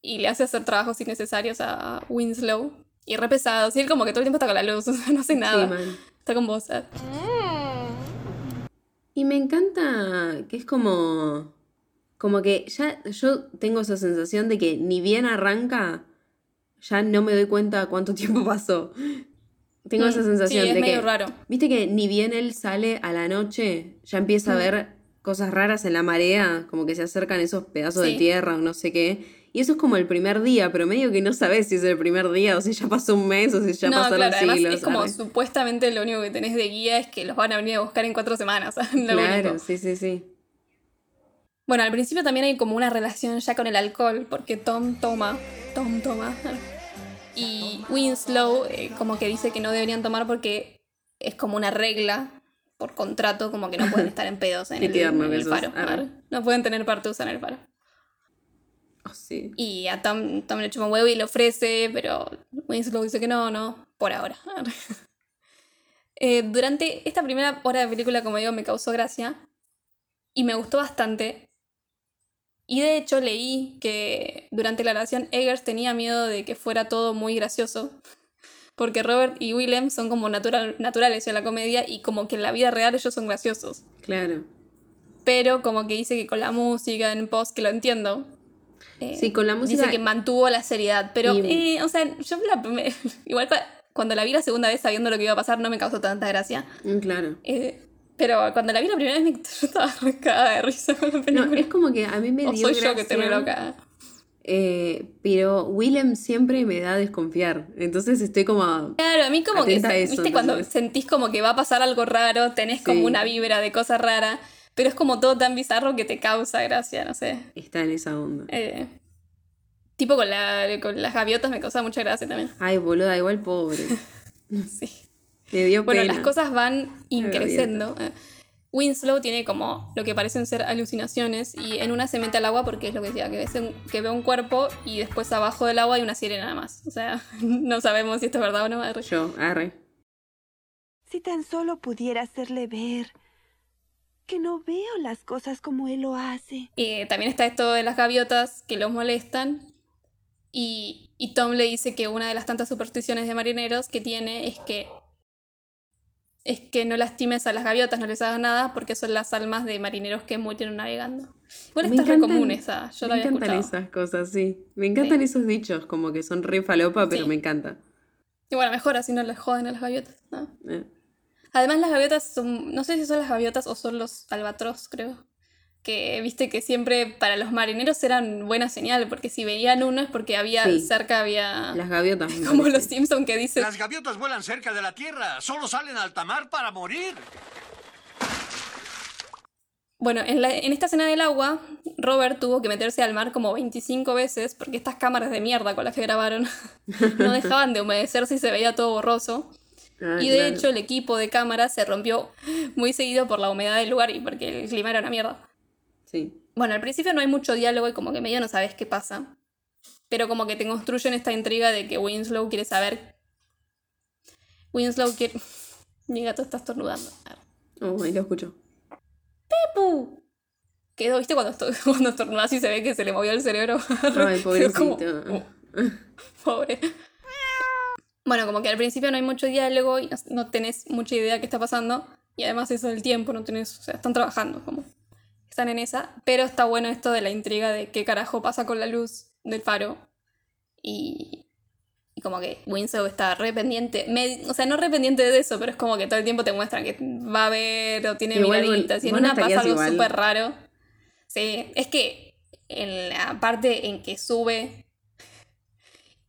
y le hace hacer trabajos innecesarios a Winslow y re pesados y él como que todo el tiempo está con la luz, [laughs] o sea, no hace nada, Sí, man. está con vos. Y me encanta que es como. Como que ya yo tengo esa sensación de que ni bien arranca, ya no me doy cuenta cuánto [laughs] tiempo pasó. Tengo Mm, esa sensación sí, es de medio que. raro. Viste que ni bien él sale a la noche, ya empieza a Mm. ver cosas raras en la marea, como que se acercan esos pedazos de Sí. tierra o no sé qué. Y eso es como el primer día, pero medio que no sabes si es el primer día o si ya pasó un mes o si ya no, pasaron claro, además siglos. es como arre. supuestamente lo único que tenés de guía es que los van a venir a buscar en cuatro semanas. [laughs] Claro, único. sí, sí, sí. Bueno, al principio también hay como una relación ya con el alcohol, porque Tom toma, Tom toma. Y Winslow eh, como que dice que no deberían tomar porque es como una regla por contrato, como que no pueden estar en pedos en [laughs] el, en el faro. No pueden tener partusa en el faro. Oh, sí. Y a Tom, Tom le chupa un huevo y le ofrece, pero Winslow dice que no, no, por ahora. [laughs] Eh, durante esta primera hora de película, como digo, me causó gracia y me gustó bastante. Y de hecho leí que durante la grabación Eggers tenía miedo de que fuera todo muy gracioso. Porque Robert y Willem son como natural, naturales en la comedia y como que en la vida real ellos son graciosos. Claro. Pero como que dice que con la música en post, que lo entiendo. eh, Sí, con la música- Dice que mantuvo la seriedad. Pero, Y- eh, o sea, yo la [laughs] igual cua- cuando la vi la segunda vez sabiendo lo que iba a pasar no me causó tanta gracia. Mm, Claro. Eh, pero cuando la vi la primera vez me, [laughs] yo estaba cagada de risa con la No, película. es como que a mí me o dio soy yo que re loca. eh, pero Willem siempre me da a desconfiar. Entonces estoy como... Claro, a mí como que, eso, viste, cuando sentís como que va a pasar algo raro, tenés como una vibra de cosa rara, pero es como todo tan bizarro que te causa gracia, no sé. Está en esa onda. Eh, tipo con, la, con las gaviotas me causa mucha gracia también. Ay, boluda, igual pobre. [laughs] Sí. Dio Bueno, pena. las cosas van increciendo. Eh, Winslow tiene como lo que parecen ser alucinaciones y en una se mete al agua porque es lo que decía, que ve, un- que ve un cuerpo y después abajo del agua hay una sirena nada más. O sea, [laughs] no sabemos si esto es verdad o no. arre. Yo, arre. Si tan solo pudiera hacerle ver que no veo las cosas como él lo hace. Eh, también está esto de las gaviotas que los molestan. Y, y Tom le dice que una de las tantas supersticiones de marineros que tiene es que es que no lastimes a las gaviotas, no les hagas nada, porque son las almas de marineros que murieron navegando. Igual está re común esa, yo la me había encantan escuchado. esas cosas, sí. Me encantan Sí. esos dichos, como que son re falopa, pero Sí. me encanta. Y bueno, mejor así no les joden a las gaviotas. ¿no? Eh, Además las gaviotas son, no sé si son las gaviotas o son los albatros, creo. Que viste que siempre para los marineros eran buena señal, porque si veían uno es porque había Sí. cerca había Las gaviotas. [laughs] como los Simpson que dicen Las gaviotas vuelan cerca de la Tierra. Solo salen a alta mar para morir. Bueno, en, la- en esta escena del agua, Robert tuvo que meterse al mar como 25 veces porque estas cámaras de mierda con las que grabaron [laughs] no dejaban de humedecerse y se veía todo borroso. Ah, y de claro. hecho el equipo de cámaras se rompió muy seguido por la humedad del lugar y porque el clima era una mierda. Sí. Bueno, al principio no hay mucho diálogo y como que medio no sabes qué pasa. Pero como que te construyen esta intriga de que Winslow quiere saber. Winslow quiere. [laughs] Mi gato está estornudando. Oh, ahí lo escucho. ¡Pepu! Quedó, ¿viste? Cuando, esto- [laughs] cuando estornudas y se ve que se le movió el cerebro. Ay, [laughs] Quedó como- pobrecito. oh, pobre. Bueno, como que al principio no hay mucho diálogo y no, tenés mucha idea qué está pasando. Y además eso del tiempo, no tenés. O sea, están trabajando, como. Están en esa. Pero está bueno esto de la intriga de qué carajo pasa con la luz del faro. Y. Y como que Winslow está re pendiente. me- o sea, no re pendiente de eso, pero es como que todo el tiempo te muestran que va a ver o tiene Igual miraditas. Y en una pasa algo súper raro. Sí, es que en la parte en que sube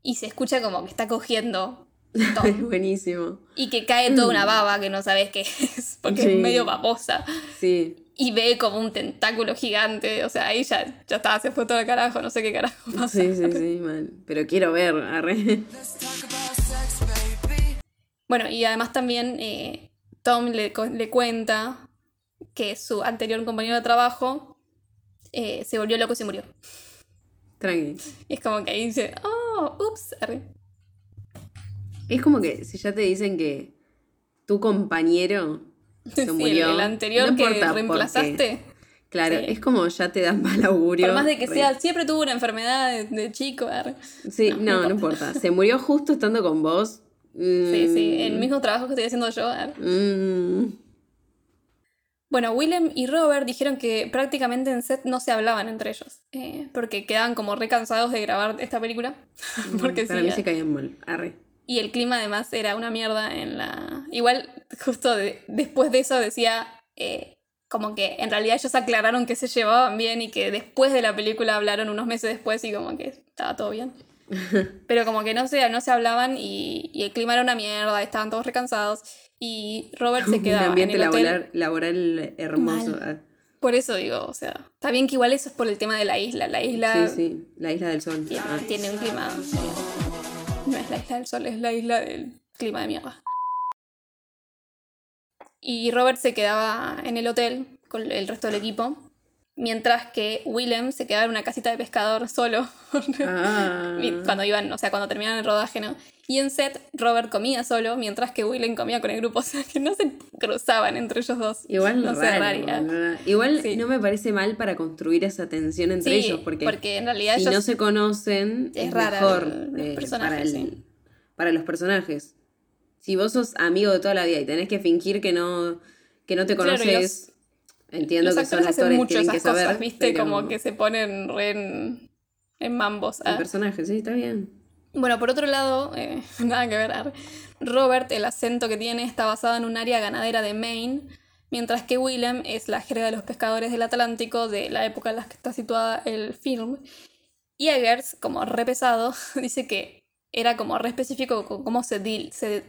y se escucha como que está cogiendo [laughs] Es buenísimo. y que cae toda una [clears throat] baba que no sabes qué es, porque Sí. es medio babosa. Sí. Y ve como un tentáculo gigante, o sea, ahí ya, ya está, se fue todo el carajo, no sé qué carajo pasa. Sí, sí, sí, mal. Pero quiero ver, arre. Bueno, y además también eh, Tom le, le cuenta que su anterior compañero de trabajo eh, se volvió loco y se murió. Tranqui. Y es como que ahí dice, oh, ups, arre". Es como que si ya te dicen que tu compañero se [laughs] Sí, murió. el anterior no que reemplazaste. qué. Claro, Sí. es como ya te dan mal augurio. Por más de que Re- sea, siempre tuvo una enfermedad de, de chico. arre. Sí, no, no, importa. Se murió justo estando con vos. [laughs] Sí, sí, el Mm, mismo trabajo que estoy haciendo yo. arre. mm, Bueno, Willem y Robert dijeron que prácticamente en set no se hablaban entre ellos, eh, porque quedaban como re cansados de grabar esta película. [laughs] porque para sí, mí eh, se caían mal. Arre. Y el clima además era una mierda en la... Igual, justo de- después de eso decía eh, como que en realidad ellos aclararon que se llevaban bien y que después de la película hablaron unos meses después y como que estaba todo bien. [laughs] Pero como que no se, no se hablaban y, y el clima era una mierda, estaban todos recansados y Robert se [laughs] Un quedaba en ambiente el hotel. laboral, laboral hermoso. Mal. Por eso digo, o sea, está bien que igual eso es por el tema de la isla. La Ah, isla Sí, sí, la isla del sol. tiene, Ah. tiene un clima... No es la isla del sol, es la isla del clima de mierda. Y Robert se quedaba en el hotel con el resto del equipo. Mientras que Willem se quedaba en una casita de pescador solo. [laughs] Ah. Cuando iban, o sea, cuando terminaban el rodaje, ¿no? Y en set, Robert comía solo, mientras que Willem comía con el grupo. [laughs] O sea, que no se cruzaban entre ellos dos. Igual no raro. ¿verdad? Igual Sí. no me parece mal para construir esa tensión entre Sí, ellos, porque, en realidad si ellos... no se conocen es mejor eh, para, el- sí. para los personajes. Si vos sos amigo de toda la vida y tenés que fingir que no, que no te Claro, conoces, entiendo los que son actores mucho tienen que esas saber. cosas, ¿viste? pero Como que se ponen re en, en mambos. El ah. personaje, sí, está bien. Bueno, por otro lado, eh, [laughs] nada que ver. Robert, el acento que tiene, está basado en un área ganadera de Maine, mientras que Willem es la jerga de los pescadores del Atlántico de la época en la que está situada el film. Y Eggers, como re pesado, [laughs] dice que era como re específico con cómo se, dil- se,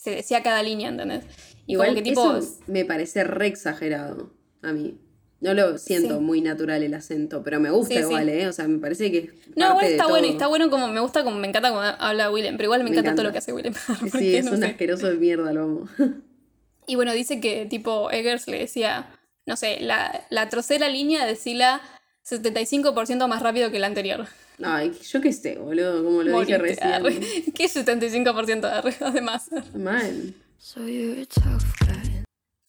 se decía cada línea, ¿entendés? Igual que tipo... eso me parece re exagerado a mí. No lo siento Sí. muy natural el acento, pero me gusta Sí, sí. igual, ¿eh? O sea, me parece que No, igual está bueno, y está bueno como me gusta, como me encanta como habla Willem, pero igual me, Me encanta, todo lo que hace Willem. [laughs] Sí, es no un sé. asqueroso de mierda, lo amo. [laughs] Y bueno, dice que tipo Eggers le decía, no sé, la, la tercera línea decila 75% más rápido que la anterior. Ay, yo qué sé, boludo, como lo dije Morite, arre. recién. [laughs] ¿Qué es 75% de arre, además? Mal.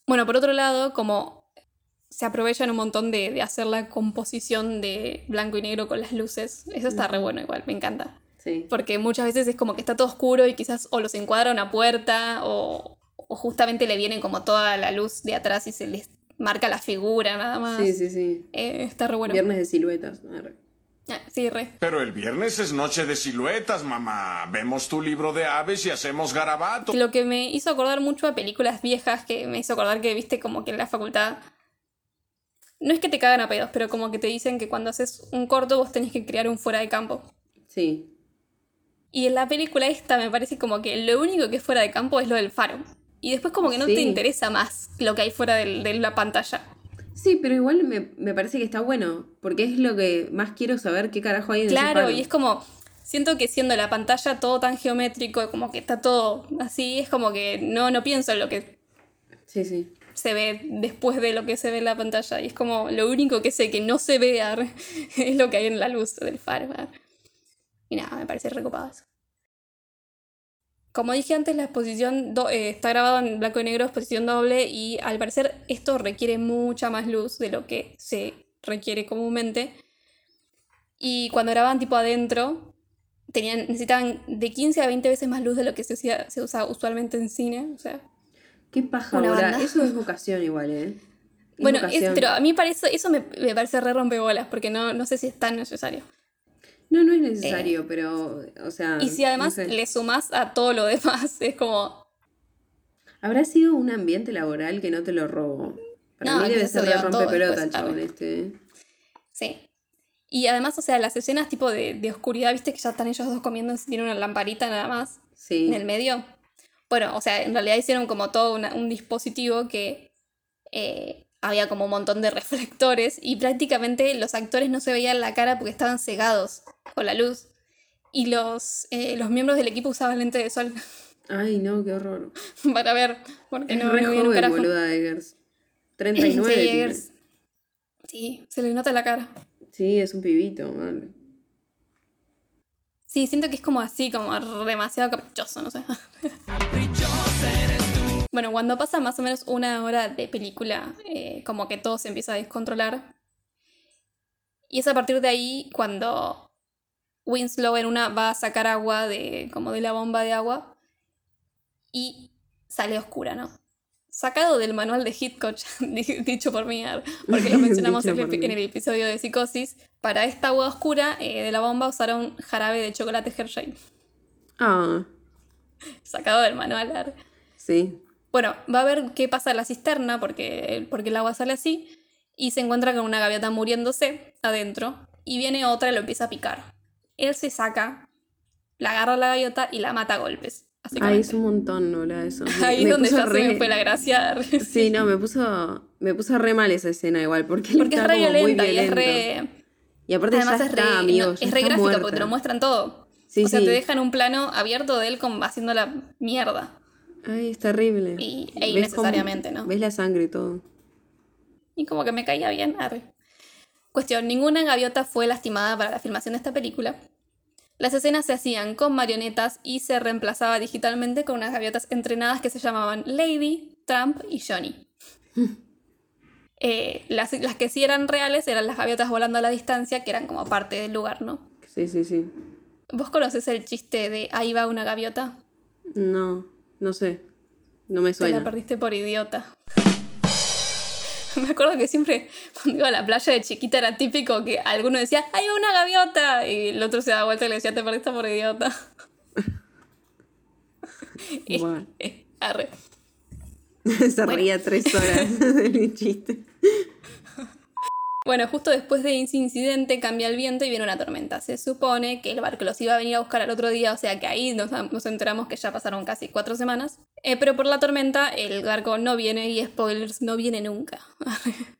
Bueno, por otro lado, como se aprovechan un montón de, de hacer la composición de blanco y negro con las luces, eso está re bueno igual, me encanta. Sí. Porque muchas veces es como que está todo oscuro y quizás o los encuadra una puerta o, o justamente le viene como toda la luz de atrás y se les marca la figura nada más. Sí, sí, sí. Eh, está re bueno. Viernes de siluetas. Arre. Ah, sí, re. Pero el viernes es noche de siluetas, mamá. Vemos tu libro de aves y hacemos garabato. Lo que me hizo acordar mucho a películas viejas, que me hizo acordar que viste como que en la facultad. No es que te cagan a pedos, pero como que te dicen que cuando haces un corto vos tenés que crear un fuera de campo. Sí. Y en la película esta me parece como que lo único que es fuera de campo es lo del faro. Y después como que no Sí. te interesa más lo que hay fuera del- de la pantalla. Sí, pero igual me, me parece que está bueno, porque es lo que más quiero saber qué carajo hay en Claro, y es como, siento que siendo la pantalla todo tan geométrico, como que está todo así, es como que no, no pienso en lo que Sí, sí. se ve después de lo que se ve en la pantalla. Y es como lo único que sé que no se ve ar, [laughs] es lo que hay en la luz del faro. ar. Y nada, me parece recopado eso. Como dije antes, la exposición do- eh, está grabada en blanco y negro, exposición doble, y al parecer esto requiere mucha más luz de lo que se requiere comúnmente. Y cuando grababan tipo adentro, tenían, necesitaban de 15 a 20 veces más luz de lo que se, usa- se usa usualmente en cine. O sea, Qué paja Una ahora. banda. Eso es vocación igual, ¿eh? Es Bueno, es- pero a mí parece, eso me, me parece re rompebolas, porque no, no sé si es tan necesario. No, no es necesario, pero, o sea... Eh, Y si además no sé. le sumás a todo lo demás, es como. ¿Habrá sido un ambiente laboral que no te lo robó? Para No, mí debe ser todo rompepelota el chabón este. Sí. Y además, o sea, las escenas tipo de, de oscuridad, viste que ya están ellos dos comiendo, tienen una lamparita nada más Sí. en el medio. Bueno, o sea, en realidad hicieron como todo una- un dispositivo que eh, había como un montón de reflectores y prácticamente los actores no se veían la cara porque estaban cegados con la luz. Y los, eh, los miembros del equipo usaban lente de sol Ay, no, qué horror. [laughs] para ver, porque Es no, re no veían un joven, carajo. boluda, Eggers. 39 [laughs] Sí. Eggers. Sí, se le nota la cara. Sí, es un pibito, vale. Sí, siento que es como así, como demasiado caprichoso, no sé. [laughs] bueno, cuando pasa más o menos una hora de película, eh, como que todo se empieza a descontrolar. Y es a partir de ahí cuando Winslow en una va a sacar agua de como de la bomba de agua y sale oscura, ¿no? Sacado del manual de Hitchcock, [laughs] di- dicho por mí, porque lo [laughs] mencionamos en el, en episodio de Psicosis, para esta agua oscura eh, de la bomba usaron jarabe de chocolate Hershey, Ah, sacado del manual. sí. Bueno, va a ver qué pasa en la cisterna, porque, porque el agua sale así, y se encuentra con una gaviota muriéndose adentro, y viene otra y lo empieza a picar. Él se saca, la agarra a la gaviota y la mata a golpes. Básicamente. es un montón, Lola, eso. [laughs] Me- Ahí es donde ya se me re- fue la gracia. [laughs] Sí, no, me puso, me puso re mal esa escena igual, porque, Porque es re violenta y es re. Y aparte Además ya es re, está, no, ya es re muerta. porque te lo muestran todo. Sí, o sea, sí. te dejan un plano abierto de él como haciendo la mierda. Ay, es terrible. Y- e Ves cómo- innecesariamente, ¿no? Ves la sangre y todo. Y como que me caía bien, arre. Cuestión, ninguna gaviota fue lastimada para la filmación de esta película. Las escenas se hacían con marionetas y se reemplazaba digitalmente con unas gaviotas entrenadas que se llamaban Lady, Trump y Johnny. [laughs] Eh, las, las que sí eran reales eran las gaviotas volando a la distancia, que eran como parte del lugar, ¿no? Sí, sí, sí. ¿Vos conoces el chiste de ahí va una gaviota? No, no sé. No me Te la suena. perdiste por idiota. [laughs] Me acuerdo que siempre cuando iba a la playa de chiquita era típico que alguno decía, ¡ahí va una gaviota! Y el otro se daba vuelta y le decía, te perdiste por idiota. [laughs] Bueno. [laughs] Arre. Se reía tres horas del chiste. Bueno, justo después de ese incidente cambia el viento y viene una tormenta. Se supone que el barco los iba a venir a buscar al otro día, o sea que ahí nos, enteramos que ya pasaron casi cuatro semanas. Eh, pero por la tormenta el barco no viene y spoilers, no viene nunca. [laughs]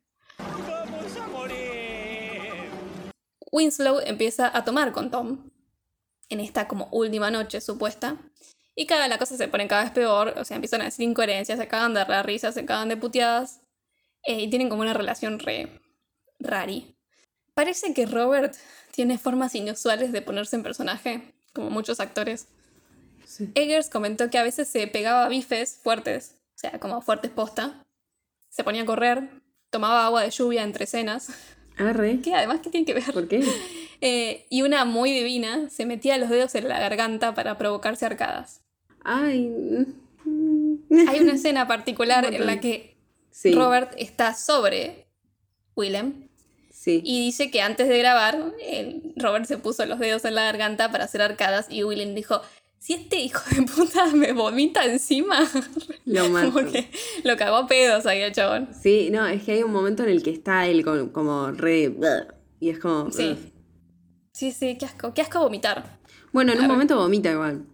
Winslow empieza a tomar con Tom en esta como última noche supuesta. Y cada la cosa se pone cada vez peor, o sea, empiezan a decir incoherencias, se cagan de la risa, se cagan de puteadas. eh, y tienen como una relación re rari. Parece que Robert tiene formas inusuales de ponerse en personaje, como muchos actores. Sí. Eggers comentó que a veces se pegaba bifes fuertes, o sea, como fuertes posta. Se ponía a correr, tomaba agua de lluvia entre escenas. Arre. Que además, ¿qué tiene que ver? ¿Por qué? [laughs] Eh, y una muy divina se metía los dedos en la garganta para provocarse arcadas. Ay. Hay una [laughs] escena particular en la que Sí. Robert está sobre Willem Sí. y dice que antes de grabar, el Robert se puso los dedos en la garganta para hacer arcadas y Willem dijo, si este hijo de puta me vomita encima, Lo mato. [laughs] como que lo cagó a pedos ahí el chabón. Sí, no, es que hay un momento en el que está él como, como re. Y es como. Sí. ugh. Sí, sí, qué asco, qué asco vomitar. Bueno, en un momento vomita igual.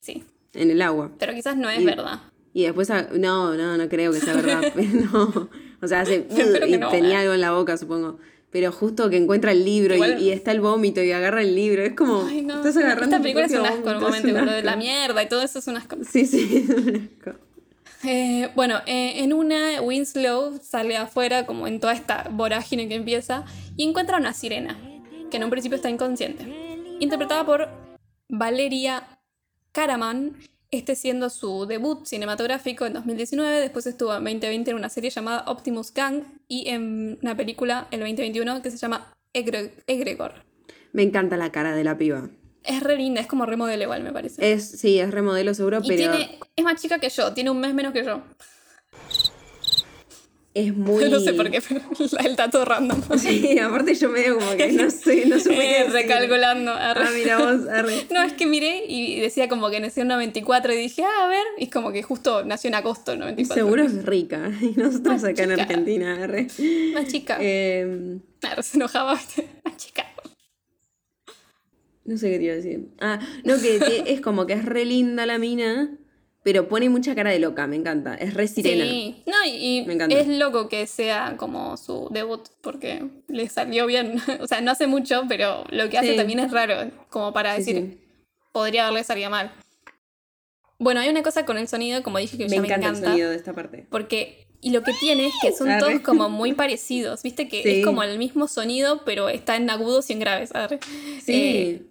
Sí, En el agua. pero quizás no es Y- verdad. Y después. ah, No, no, no creo que sea [laughs] verdad. no. O sea, hace. Y no, tenía eh. algo en la boca, supongo. Pero justo que encuentra el libro y- Igual- y, está el vómito y agarra el libro. Es como. Ay, no. Estás agarrando. Esta película es un asco boludo, de la mierda y todo eso es un asco. Sí, sí, es un asco. Eh, bueno, eh, en una, Winslow sale afuera, como en toda esta vorágine que empieza, y encuentra una sirena, que en un principio está inconsciente. Interpretada por Valeria Caraman, este siendo su debut cinematográfico en 2019, después estuvo en 2020 en una serie llamada Optimus Gang y en una película el 2021 que se llama Egre- Egregor. Me encanta la cara de la piba. Es re linda, es como remodelo igual, me parece. Es, sí, es remodelo seguro, y pero tiene, es más chica que yo, tiene un mes menos que yo. Es muy. [laughs] No sé por qué, pero [laughs] el dato random. [laughs] Sí, aparte yo medio como que no sé, no supe Eh, recalculando. arre. Ah, mira vos, arre. No, es que miré y decía como que nació en 94 y dije, ah, a ver, y es como que justo nació en agosto del 94. Seguro es rica. Y nosotros Más acá en chica. Argentina, arre. Más chica. Eh, Claro, se enojaba. Más chica. no sé qué te iba a decir. Ah, no, que es como que es re linda la mina, pero pone mucha cara de loca, me encanta. Es re sirena. Sí, no, y, Me encanta. es loco que sea como su debut porque le salió bien. [laughs] o sea, no hace mucho, pero lo que hace Sí. también es raro, como para Sí, decir, sí. podría haberle salido mal. Bueno, hay una cosa con el sonido, como dije, que Me ya me encanta, encanta. el sonido de esta parte. Porque, y lo que tiene es que son [laughs] Arre. todos como muy parecidos, viste que Sí. es como el mismo sonido, pero está en agudos y en graves. arre. Sí. Eh,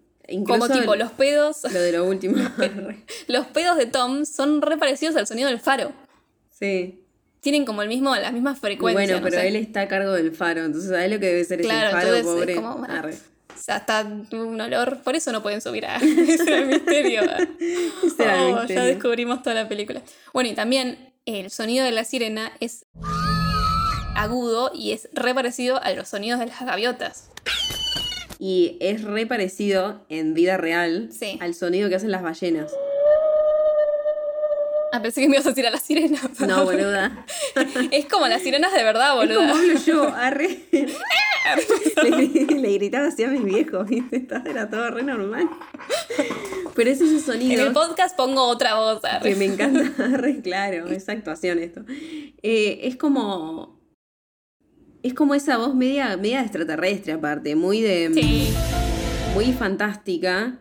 como tipo el- los pedos, Lo de lo último. [laughs] los pedos de Tom son re parecidos al sonido del faro. sí. Tienen como el mismo, las mismas frecuencias. Bueno, no pero sé. él está a cargo del faro, entonces ¿sabes lo que debe ser Claro, ese faro, entonces es pobre? como, Arre. O sea, está un olor, por eso no pueden subir a [laughs] ese era el misterio. [laughs] Ese era el Oh, misterio. Ya descubrimos toda la película. Bueno, y también el sonido de la sirena es agudo y es re parecido a los sonidos de las gaviotas. Y es re parecido en vida real Sí. al sonido que hacen las ballenas. Ah, pensé que me ibas a decir a la sirena. No, [laughs] boluda. es como las sirenas de verdad, Es como hablo yo, arre. [laughs] le, le gritaba así a mis viejos, ¿viste? Era todo re normal. Pero es ese En sonido el podcast pongo otra voz. arre. que me encanta, [laughs] re claro, esa actuación esto. Eh, es como. Es como esa voz media, media extraterrestre, aparte, muy de. Sí. muy fantástica.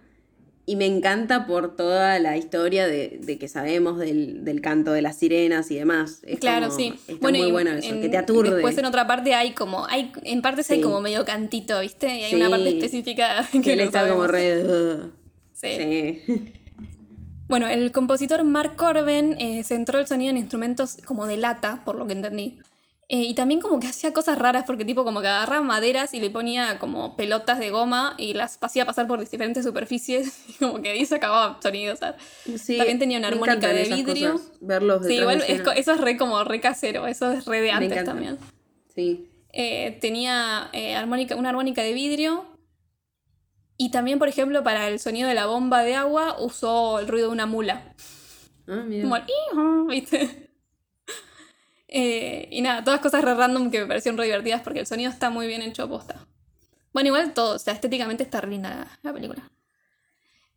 Y me encanta por toda la historia de, de que sabemos del, del canto de las sirenas y demás. Es Claro, como- sí. Está muy y bueno eso, en- que te aturde. Después en otra parte hay como, hay, en partes hay Sí. como medio cantito, ¿viste? Y hay Sí. una parte específica [laughs] que, que no está como re... "Ugh". Sí. Sí. [laughs] Bueno, el compositor Mark Corben eh, centró el sonido en instrumentos como de lata, por lo que entendí. Eh, y también como que [laughs] hacía cosas raras, porque tipo como que agarraba maderas y le ponía como pelotas de goma y las hacía pasar por diferentes superficies [laughs] y como que ahí sacaba sonidos. Sí, También tenía una armónica de vidrio. cosas, verlos Sí, igual es eso es re como re casero, eso es re de antes también. Sí. Eh, tenía eh, armónica, una armónica de vidrio. Y también, por ejemplo, para el sonido de la bomba de agua usó el ruido de una mula. Ah, mira. Como ¿viste? Eh, y nada, todas cosas re random que me parecieron re divertidas porque el sonido está muy bien hecho posta. Bueno, igual todo, o sea, estéticamente está re linda la, la película.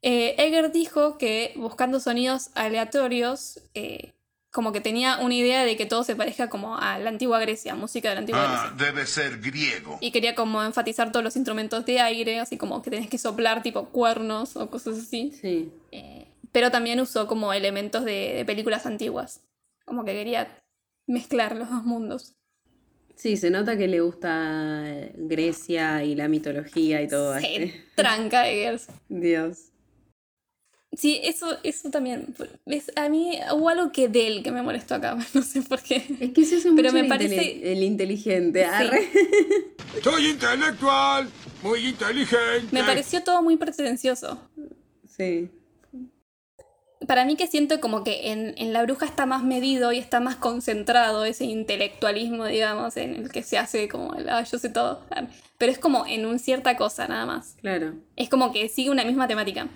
Eh, Egger dijo que buscando sonidos aleatorios, eh, como que tenía una idea de que todo se parezca como a la antigua Grecia, música de la antigua Ah, Grecia. debe ser griego. Y quería como enfatizar todos los instrumentos de aire, así como que tenés que soplar tipo cuernos o cosas así. Sí. Eh, pero también usó como elementos de, de películas antiguas. Como que quería mezclar los dos mundos. Sí, se nota que le gusta eh, Grecia y la mitología y todo. Se este. [laughs] tranca Eggers. Dios. Sí, eso, eso también. ¿ves? A mí hubo algo que de él que me molestó acá. [laughs] No sé por qué. Es que se hace Pero mucho me el, parece- intele- el inteligente. arre. [laughs] Soy intelectual, muy inteligente. Me pareció todo muy pretencioso. Sí. Para mí que siento como que en, en La Bruja está más medido y está más concentrado ese intelectualismo, digamos, en el que se hace como el, ah, yo sé todo. Pero es como en un cierta cosa, nada más. Claro. Es como que sigue una misma temática.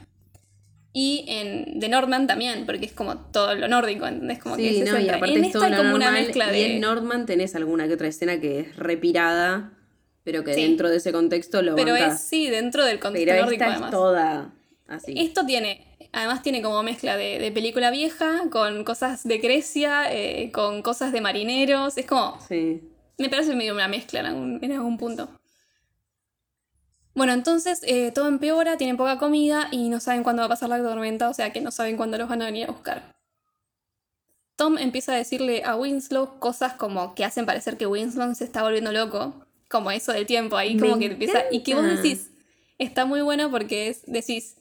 Y en The Northman también, porque es como todo lo nórdico, ¿entendés? Como que Sí, se no, y aparte En es todo esta lo como una normal, mezcla Y de... en Nordman tenés alguna que otra escena que es repirada, pero que Sí. dentro de ese contexto lo Pero bancás. es, sí, dentro del contexto Pero nórdico esta es además. toda así. Esto tiene, además tiene como mezcla de, de película vieja con cosas de Grecia, eh, con cosas de marineros. Es como, Sí. me parece medio una mezcla en algún, en algún punto. Bueno, entonces eh, todo empeora, tienen poca comida y no saben cuándo va a pasar la tormenta, o sea que no saben cuándo los van a venir a buscar. Tom empieza a decirle a Winslow cosas como que hacen parecer que Winslow se está volviendo loco, como eso del tiempo, ahí Me como que empieza... Y que vos decís, está muy bueno porque es, decís,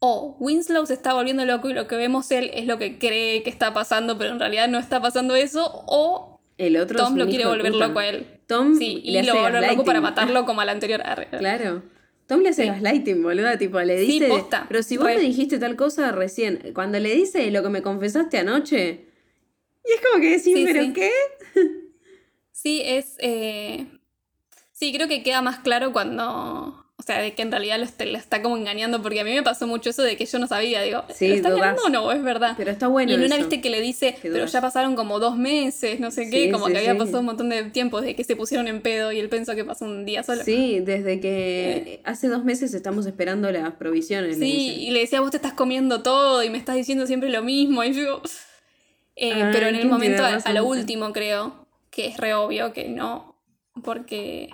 o Winslow se está volviendo loco y lo que vemos él es lo que cree que está pasando, pero en realidad no está pasando eso, o El otro Tom lo quiere volver loco a él. Tom Sí, y le lo volver loco para matarlo como al anterior. [laughs] Claro. Tom le hace Sí. gaslighting, boluda, tipo, le Sí, dice, posta. pero si vos Re. me dijiste tal cosa recién, cuando le dice lo que me confesaste anoche, y es como que decís, Sí, ¿pero qué? Sí, es. eh, Sí, creo que queda más claro cuando. O sea, de que en realidad lo, est- lo está como engañando, porque a mí me pasó mucho eso de que yo no sabía. Digo, Sí, ¿lo está dudás. engañando o no? Es verdad. Pero está bueno y en una eso. viste que le dice, pero ya pasaron como dos meses, no sé qué, Sí, como sí, que había sí. pasado un montón de tiempo desde que se pusieron en pedo y él pensó que pasó un día solo. Sí, desde que hace dos meses estamos esperando las provisiones. Sí, y le decía, vos te estás comiendo todo y me estás diciendo siempre lo mismo. Y yo. Eh, Ay, pero en el momento, a, a lo último, creo que es re obvio que no. Porque.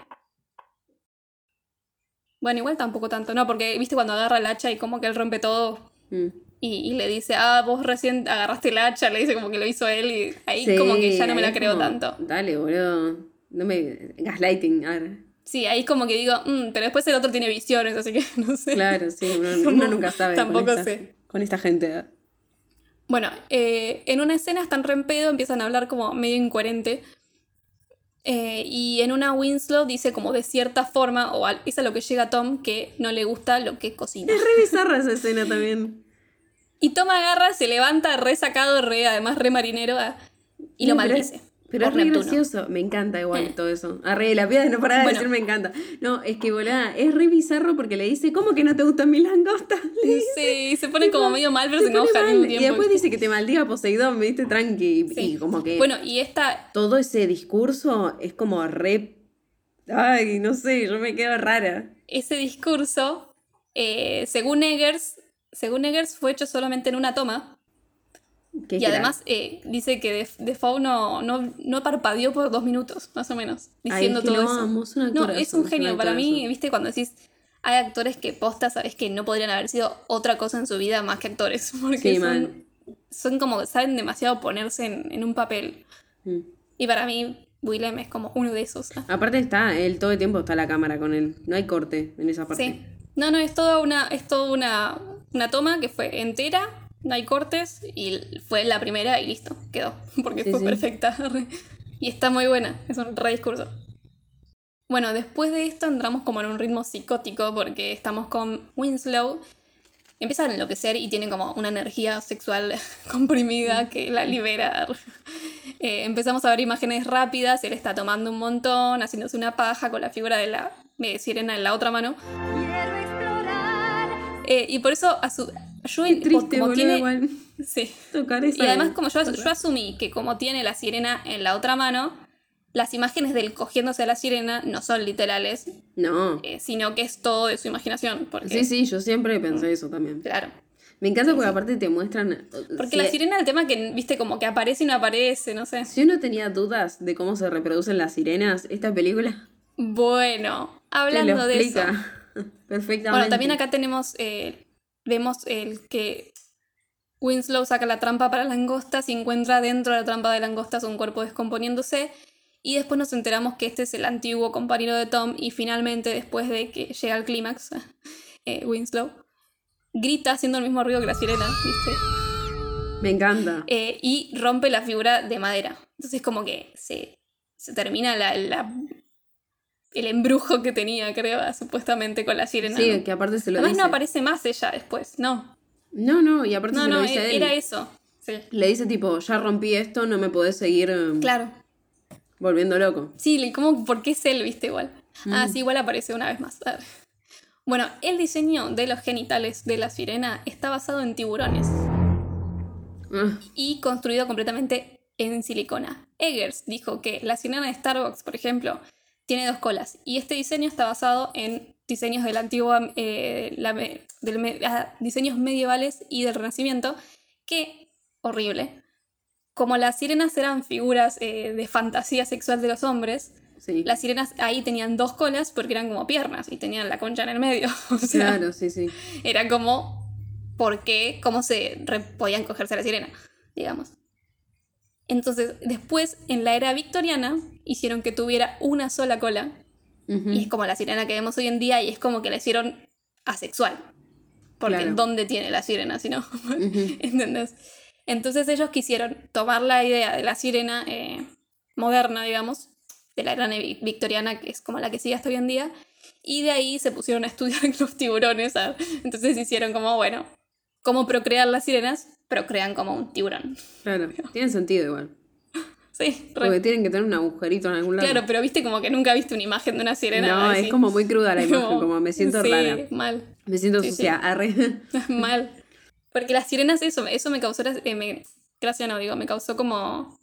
Bueno, igual tampoco tanto, no, porque viste cuando agarra el hacha y como que él rompe todo Mm. y, y le dice, ah, vos recién agarraste el hacha, le dice como que lo hizo él y ahí Sí, como que ya no me la creo como, tanto. Dale, boludo. No me. Gaslighting. a ver. Sí, ahí como que digo, "Mm", pero después el otro tiene visiones, así que [laughs] no sé. Claro, sí, uno, [laughs] uno nunca sabe. con tampoco esta- sé. Con esta gente. Bueno, eh, en una escena están re en pedo, empiezan a hablar como medio incoherente. Eh, y en una Winslow dice como de cierta forma, o al- es a lo que llega Tom, que no le gusta lo que cocina. Es re bizarra esa escena también. Y Tom agarra, se levanta re sacado, re, además re marinero, ah, y lo maldice. Pero es re Neptuno. gracioso. Me encanta igual Eh. todo eso. Arre, la piedra no para de Bueno. decir me encanta. No, es que volá, es re bizarro porque le dice, ¿cómo que no te gustan mis langostas? [laughs] Le dice, Sí, se pone como medio mal, pero se, se enoja al Y después dice que te maldiga Poseidón, me diste tranqui. Sí. Y como que Bueno, y esta, todo ese discurso es como re. Ay, no sé, yo me quedo rara. ese discurso, eh, según Eggers, según Eggers, fue hecho solamente en una toma. Qué Y además eh, dice que Def- Defoe no, no, no parpadeó por dos minutos, más o menos, Ay, diciendo es que todo lo eso. un no, es un genio. Para mí, viste, cuando decís, hay actores que posta, sabes que no podrían haber sido otra cosa en su vida más que actores. [laughs] Porque Sí, son, son como, saben demasiado ponerse en, en un papel. Mm. Y para mí, Willem es como uno de esos. Aparte está, él todo el tiempo está la cámara con él. No hay corte en esa parte. Sí. No, no, es toda una, es toda una, una toma que fue entera, no hay cortes, y fue la primera y listo, quedó. [laughs] Porque Sí, fue sí. perfecta. [laughs] y está muy buena, es un re discurso. Bueno, después de esto entramos como en un ritmo psicótico porque estamos con Winslow. Empieza a enloquecer y tiene como una energía sexual [laughs] comprimida que la libera. Eh, empezamos a ver imágenes rápidas, él está tomando un montón, haciéndose una paja con la figura de la eh, sirena en la otra mano. Eh, y por eso a su, yo Qué triste, como boludo, tiene, igual. [laughs] sí. Tocar esa. Y además, como yo, yo asumí que como tiene la sirena en la otra mano, las imágenes del cogiéndose a la sirena no son literales, No. eh, sino que es todo de su imaginación. Porque, Sí, sí, yo siempre pensé eso también. Claro. Me encanta porque aparte te muestran. Porque si, la sirena, el tema que, viste, como que aparece y no aparece, no sé. Si uno tenía dudas de cómo se reproducen las sirenas, esta película Bueno, te hablando de eso. [laughs] perfectamente. Bueno, también acá tenemos, eh, vemos el que Winslow saca la trampa para langostas y encuentra dentro de la trampa de langostas un cuerpo descomponiéndose. Y después nos enteramos que este es el antiguo compañero de Tom y finalmente después de que llega al clímax, [laughs] eh, Winslow grita haciendo el mismo ruido que la sirena, ¿viste? Me encanta. Eh, y rompe la figura de madera. Entonces como que se, se termina la, la- el embrujo que tenía, creo, supuestamente con la sirena. sí, ¿no? que aparte se lo Además dice. no aparece más ella después, no. No, no, y aparte No, se lo no, dice e- él. era eso. Sí. Le dice tipo, ya rompí esto, no me podés seguir eh, Claro. volviendo loco. Sí, como porque es él, viste, igual. Mm. Ah, sí, igual aparece una vez más. Bueno, el diseño de los genitales de la sirena está basado en tiburones Ah, y construido completamente en silicona. Eggers dijo que la sirena de Starbucks, por ejemplo, tiene dos colas y este diseño está basado en diseños de la antigua, eh, la del me- ah, diseños medievales y del Renacimiento, que horrible. Como las sirenas eran figuras eh, de fantasía sexual de los hombres, sí. las sirenas ahí tenían dos colas porque eran como piernas y tenían la concha en el medio. [laughs] O sea, Claro, sí, sí. era como por qué, cómo se re- podían cogerse a la sirena, digamos. Entonces, después, en la era victoriana, hicieron que tuviera una sola cola. Y es como la sirena que vemos hoy en día y es como que la hicieron asexual. Porque Claro. ¿dónde tiene la sirena si no? [laughs] ¿Entendés? Entonces ellos quisieron tomar la idea de la sirena eh, moderna, digamos, de la era vi- victoriana, que es como la que sigue hasta hoy en día, y de ahí se pusieron a estudiar [laughs] los tiburones. ¿sabes? Entonces hicieron como, bueno, cómo procrear las sirenas, procrean como un tiburón. Claro, [laughs] tiene sentido igual. Sí, re- Porque tienen que tener un agujerito en algún lado. claro, pero viste como que nunca viste una imagen de una sirena. no, así. es como muy cruda la [laughs] imagen, Como- como me siento sí, rara. mal. Me siento Sí, sucia. Arre. [laughs] Mal. Porque las sirenas, eso, eso me causó, eh, me, gracias no digo, me causó como...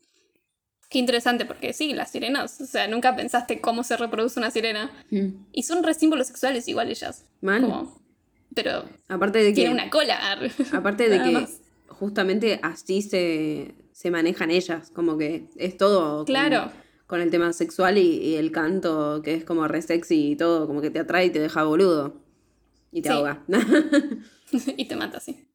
Qué interesante, porque sí, las sirenas, o sea, nunca pensaste cómo se reproduce una sirena. Mm. Y son re símbolos sexuales igual ellas. Mal. Como- pero Aparte de que. tiene una cola. Aparte de que más. Justamente así se, se manejan ellas, como que es todo con- Claro. con, el tema sexual y, y el canto, que es como re sexy y todo, como que te atrae y te deja boludo. Y te Sí. ahoga. [laughs] [laughs] y te mata, sí.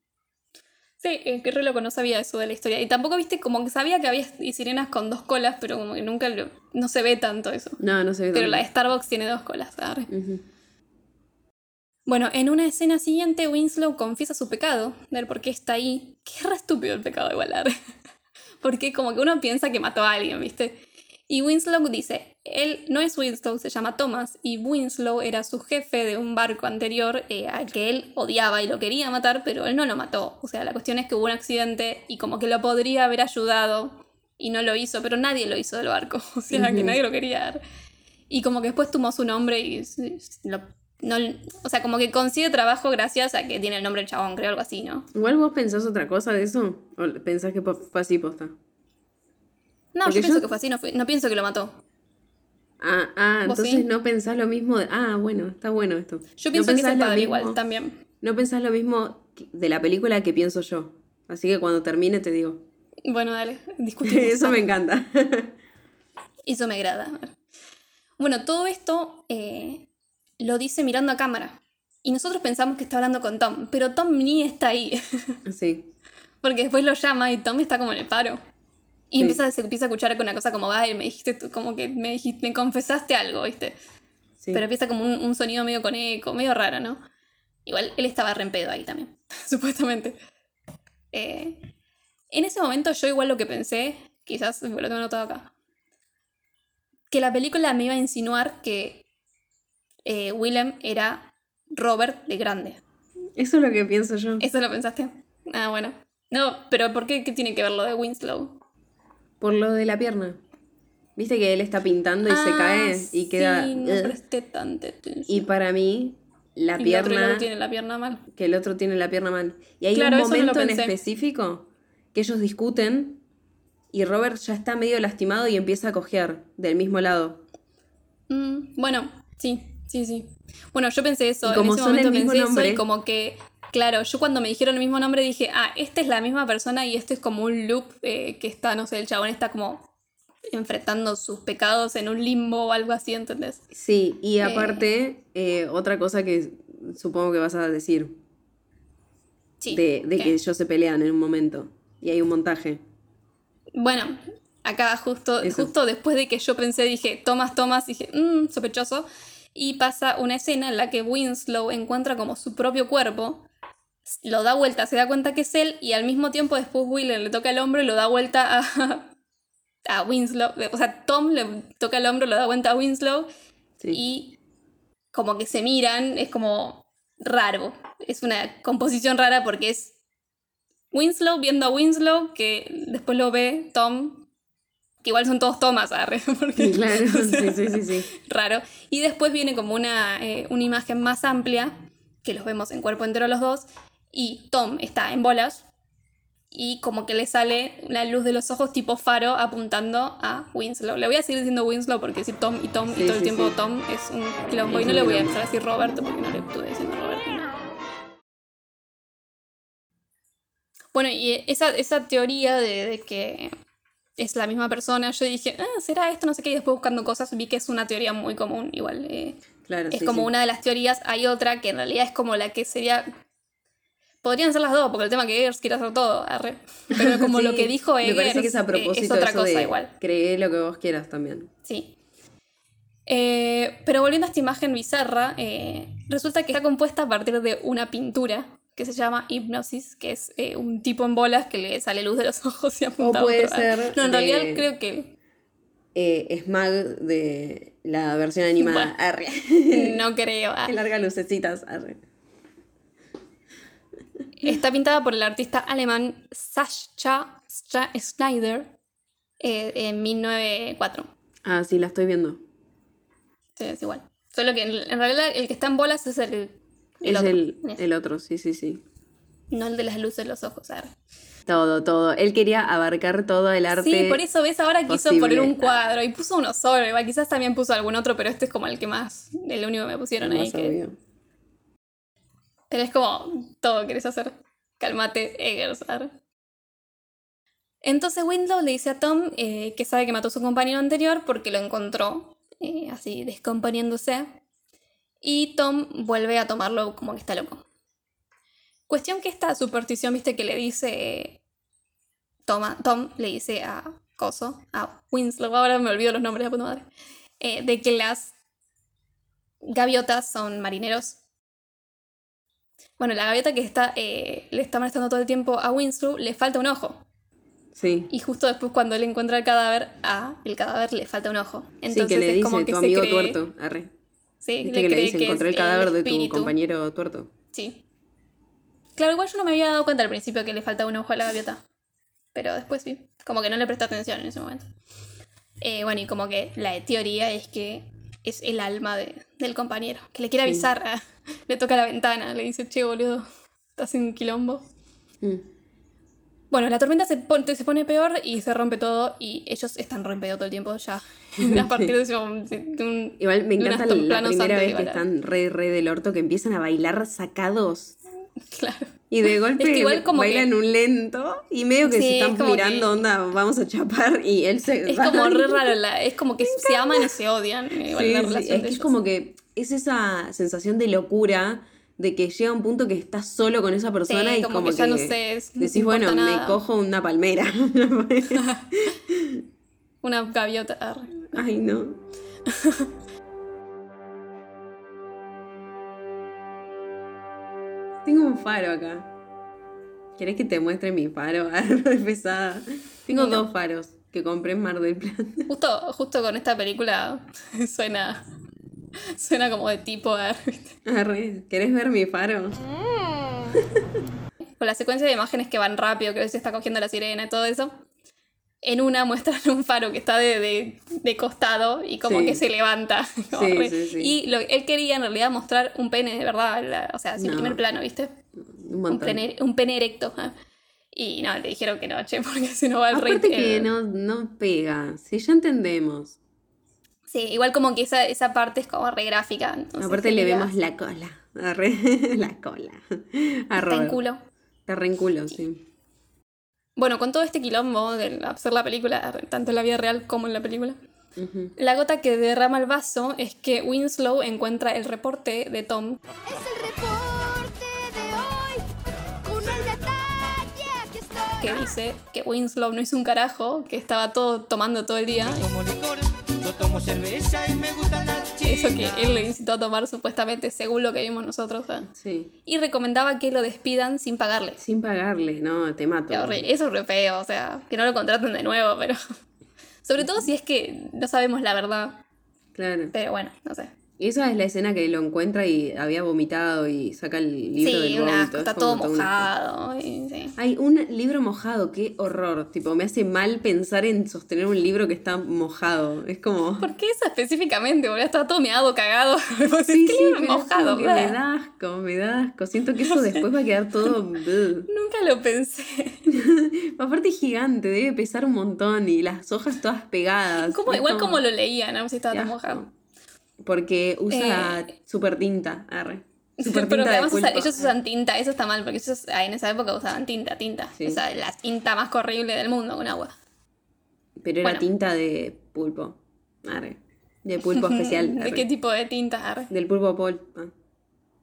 Sí, que re loco, no sabía eso de la historia. Y tampoco viste, como que sabía que había sirenas con dos colas, pero como que nunca lo, no se ve tanto eso. no, no se ve Pero tanto. la de Starbucks tiene dos colas. arre. Ujú. Bueno, en una escena siguiente, Winslow confiesa su pecado, del por qué está ahí. Qué re estúpido el pecado igual, arre. [laughs] Porque como que uno piensa que mató a alguien, ¿viste? Y Winslow dice, él no es Winslow, se llama Thomas, y Winslow era su jefe de un barco anterior eh, al que él odiaba y lo quería matar, pero él no lo mató. O sea, la cuestión es que hubo un accidente y como que lo podría haber ayudado y no lo hizo, pero nadie lo hizo del barco. [laughs] O sea, que nadie lo quería. Y como que después tomó su nombre y lo- no, o sea, como que consigue trabajo gracias a que tiene el nombre del chabón, creo, algo así, ¿no? Igual vos pensás otra cosa de eso, o pensás que fue así posta. No, Porque yo pienso yo- que fue así, no, fue- no pienso que lo mató. Ah, ah, ¿Vos entonces sí? no pensás lo mismo de. Ah, bueno, está bueno esto. Yo No pienso que es el padre igual también. No pensás lo mismo de la película que pienso yo. Así que cuando termine te digo. Bueno, dale, [laughs] discutimos. Eso me encanta. Eso me agrada. Bueno, todo esto eh, lo dice mirando a cámara. Y nosotros pensamos que está hablando con Tom, pero Tom ni está ahí. [laughs] Sí. Porque después lo llama y Tom está como en el paro. Y Sí. empieza, se empieza a escuchar con una cosa como, ay, me dijiste, tú- como que me dijiste, me confesaste algo, ¿viste? sí. Pero empieza como un, un sonido medio con eco, medio raro, ¿no? Igual él estaba re en pedo ahí también, [laughs] supuestamente. Eh, en ese momento yo igual lo que pensé, quizás lo tengo anotado acá, que la película me iba a insinuar que eh, Willem era Robert de grande. Eso es lo que pienso yo. ¿Eso lo pensaste? Ah, bueno. No, pero ¿por qué? ¿Qué tiene que ver lo de Winslow? Por lo de la pierna. Viste que él está pintando y se Ah, cae y queda. Sí, no "Ugh". presté tanta atención. Y para mí, la Y el otro pierna. tiene la pierna mal. que el otro tiene la pierna mal. Y hay Claro, un no momento en específico que ellos discuten y Robert ya está medio lastimado y empieza a cojear del mismo lado. Mm, bueno, sí, sí, sí. Bueno, yo pensé eso, Y como en ese son el momento mismo pensé nombre- eso y como que, claro, yo cuando me dijeron el mismo nombre dije, ah, esta es la misma persona y este es como un loop eh, que está, no sé, el chabón está como enfrentando sus pecados en un limbo o algo así, ¿entendés? Sí, y aparte, eh, otra cosa que supongo que vas a decir, Sí. de, de que ellos se pelean en un momento. Y hay un montaje. Bueno, acá justo, Eso. justo después de que yo pensé, dije, Thomas, Thomas, dije, mmm, sospechoso. Y pasa una escena en la que Winslow encuentra como su propio cuerpo, lo da vuelta, se da cuenta que es él, y al mismo tiempo después Willem le toca el hombro y lo da vuelta a, [laughs] a Winslow. O sea, Tom le toca el hombro, lo da vuelta a Winslow, Sí. y como que se miran, es como raro. Es una composición rara porque es Winslow viendo a Winslow, que después lo ve Tom, que igual son todos Thomas, arre, [laughs] porque claro, o sea, sí, sí, sí, sí. raro. Y después viene como una, eh, una imagen más amplia, que los vemos en cuerpo entero los dos, y Tom está en bolas, y como que le sale la luz de los ojos tipo faro apuntando a Winslow. Le voy a seguir diciendo Winslow porque decir Tom y Tom Sí, y todo el sí, tiempo sí. Tom es un quilombo. Es y no le voy a empezar a decir Roberto porque no le estuve diciendo Roberto. no. Bueno, y esa, esa teoría de, de que es la misma persona, yo dije, ah, ¿será esto? No sé qué. Y después buscando cosas vi que es una teoría muy común. Igual, eh, Claro, es sí, como sí. una de las teorías. Hay otra que en realidad es como la que sería. Podrían ser las dos, porque el tema que Eggers quiere hacer todo. arre. Pero [laughs] como Sí, lo que dijo Eggers Me parece que es a eh, es otra eso cosa de igual. Cree lo que vos quieras también. Sí. Eh, pero volviendo a esta imagen bizarra, eh, resulta que está compuesta a partir de una pintura que se llama Hipnosis, que es eh, un tipo en bolas que le sale luz de los [laughs] ojos y apunta a puede ser No, en de- realidad creo que Eh, Smag de la versión [laughs] animada. Bueno. Arre. no creo. Ah. [laughs] que larga lucecitas. Arre. Está pintada por el artista alemán Sascha Schneider eh, en 1904. Ah, sí, la estoy viendo. Sí, es igual. Solo que en, en realidad el que está en bolas es el, el es otro. el, otro, sí, sí, sí. No el de las luces de los ojos. arre. Todo, todo. Él quería abarcar todo el arte. Sí, por eso ves ahora quiso posible. poner un cuadro y puso uno solo. Igual quizás también puso algún otro, pero este es como el que más, el único que me pusieron ahí. Que- es como todo querés hacer. Cálmate, Eggers. Entonces Winslow le dice a Tom eh, que sabe que mató a su compañero anterior porque lo encontró eh, así descomponiéndose. Y Tom vuelve a tomarlo como que está loco. Cuestión que esta superstición, viste, que le dice. Toma, Tom le dice a Coso, a Winslow, ahora me olvido los nombres de la puta madre, eh, de que las gaviotas son marineros. Bueno, la gaviota que está, eh, le está molestando todo el tiempo a Winslow le falta un ojo. Sí. Y justo después, cuando él encuentra el cadáver, a el cadáver le falta un ojo. Entonces sí, que le es dice como que tu se amigo cree- tuerto. Arre. Sí, Viste que le dice, que encontré el cadáver de tu espíritu". compañero tuerto. Sí. Claro, igual yo no me había dado cuenta al principio que le faltaba un ojo a la gaviota. Pero después sí. Como que no le presté atención en ese momento. Eh, bueno, y como que la teoría es que es el alma de- del compañero. Que le quiere avisar. [laughs] le toca la ventana. Le dice, che, boludo, estás en quilombo. Mm. Bueno, la tormenta se pone, se pone peor y se rompe todo. Y ellos están rompiendo todo el tiempo ya. [laughs] A partir de, un- Igual me encanta la primera vez que están re, re del orto, que empiezan a bailar sacados. Claro. Y de golpe [laughs] Es que igual como bailan que- un lento y medio que Sí, se es están mirando, que- onda, vamos a chapar y él se Es como re raro, la- es como que se aman y se odian. igual Sí, la sí, es que es como que es esa sensación de locura de que llega un punto que estás solo con esa persona Sí, y como como que ya no sé, es- decís, bueno, me nada". cojo una palmera. [laughs] Una gaviota. Ay, no. [laughs] Tengo un faro acá. ¿Querés que te muestre mi faro? [laughs] Es pesada. Tengo No. dos faros que compré en Mar del Plata. Justo, justo con esta película suena. [laughs] Suena como de tipo. arre, ¿Querés ver mi faro? [laughs] Con la secuencia de imágenes que van rápido, que se está cogiendo la sirena y todo eso. En una muestran un faro que está de, de- de costado y como Sí. que se levanta. [laughs] Sí, sí, sí. Y lo, él quería en realidad mostrar un pene de verdad, la- o sea, sin No. primer plano, ¿viste? Un pene, un pene erecto. ah. Y no, le dijeron que no, che, porque si no va el rey. Aparte que no, no pega. Si ya entendemos. Sí, igual como que esa, esa parte es como re gráfica. entonces Aparte le vemos la cola. Arre, [laughs] la cola. A Está en culo. Está re en culo, sí. Bueno, con todo este quilombo de hacer la película, tanto en la vida real como en la película, la gota que derrama el vaso es que Winslow encuentra el reporte de Tom Es el reporte que dice que Winslow no hizo un carajo, que estaba todo tomando todo el día. Tomo licor, yo tomo cerveza y me gustan las Eso que él le incitó a tomar supuestamente, según lo que vimos nosotros. ¿eh? Sí. Y recomendaba que lo despidan sin pagarle. Sin pagarle, no, te mato. Eso es re feo, o sea, que no lo contraten de nuevo, pero... [laughs] Sobre todo si es que no sabemos la verdad. Claro. Pero bueno, no sé. Y esa es la escena que lo encuentra y había vomitado y saca el libro sí, del un vómito. es está como todo un mojado. sí. Hay un libro mojado, qué horror. Tipo, me hace mal pensar en sostener un libro que está mojado. Es como. [laughs] ¿Por qué eso específicamente? Boludo, estaba todo meado, cagado. [laughs] Sí, decís, sí, "¿Qué pero es mojado. como me da asco, me da asco. Siento que [laughs] eso después va a quedar todo. Nunca lo pensé. Aparte es gigante, debe pesar un montón y las hojas todas pegadas. Como, igual como lo leía, ¿no? Si estaba tan mojado. Porque usa Eh, super tinta, arre. [laughs] Super Pero tinta de pulpa. ellos usan tinta, eso está mal, porque ellos en esa época usaban tinta, tinta. Sí. O sea, la tinta más horrible del mundo con agua. Pero era bueno. tinta de pulpo. Arre. De pulpo [laughs] especial. ¿De qué tipo de tinta? Arre. Del pulpo Paul. Ah,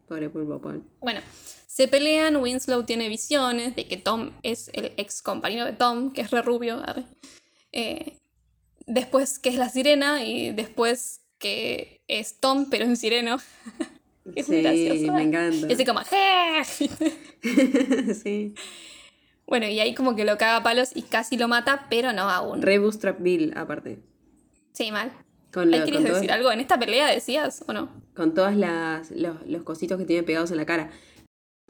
pobre pulpo Paul. Bueno, se pelean, Winslow tiene visiones de que Tom es el ex compañero de Tom, que es re rubio, arre. Eh, después que es la sirena y después que es Tom, pero en sireno. [laughs] Es muy sí, gracioso. me encanta. Y así como, "Je". [laughs] sí. Bueno, y ahí como que lo caga a palos y casi lo mata, pero no aún. Re Bootstrap Bill, aparte. Sí, mal. Con, ¿Ahí lo- querías con, decir todas- algo? ¿En esta pelea decías o no? con todas las los, los cositos que tiene pegados en la cara.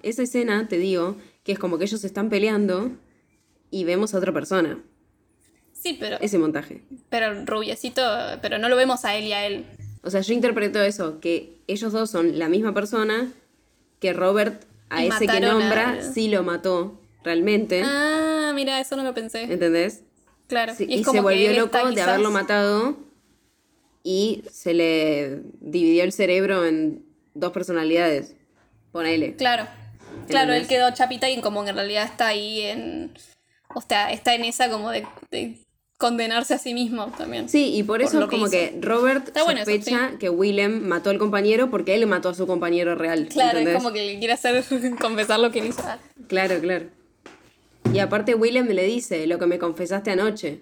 Esa escena, te digo, que es como que ellos están peleando y vemos a otra persona. Sí, pero, Ese montaje. pero rubiecito, pero no lo vemos a él y a él. O sea, yo interpreto eso, que ellos dos son la misma persona, que Robert a Y ese que nombra a- sí lo mató realmente. Ah, mira, eso no lo pensé. ¿Entendés? Claro. Sí, y y como se volvió loco está de quizás- haberlo matado y se le dividió el cerebro en dos personalidades. Ponele. Claro. Claro, él quedó chapita y como en realidad está ahí en. O sea, está en esa como de, de condenarse a sí mismo también. Sí, y por Por eso que como que Robert Está bueno eso, sospecha que Willem mató al compañero porque él mató a su compañero real. Claro, ¿entendés? es como que le quiere hacer [laughs] confesar lo que hizo. Claro, claro. Y aparte Willem le dice lo que me confesaste anoche.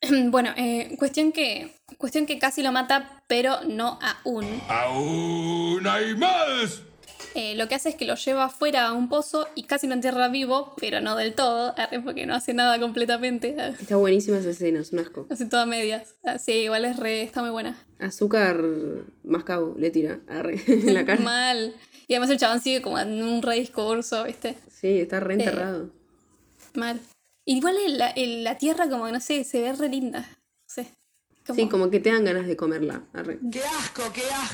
[clears throat] Bueno, eh, cuestión que. Cuestión que casi lo mata, pero no aún. ¡Aún hay más! Eh, lo que hace es que lo lleva afuera a un pozo y casi lo entierra vivo, pero no del todo, [laughs] porque no hace nada completamente. Está buenísima esa escena, es un asco. Hace todo a medias. Ah, Sí, igual es re, está muy buena. Azúcar mascabo le tira arre, [laughs] en la cara. Mal. Y además el chabón sigue como en un re discurso, ¿viste? Sí, está reenterrado. Mal. Igual el- la, el- la tierra como, no sé, se ve re linda. Sí, como que te dan ganas de comerla. arre.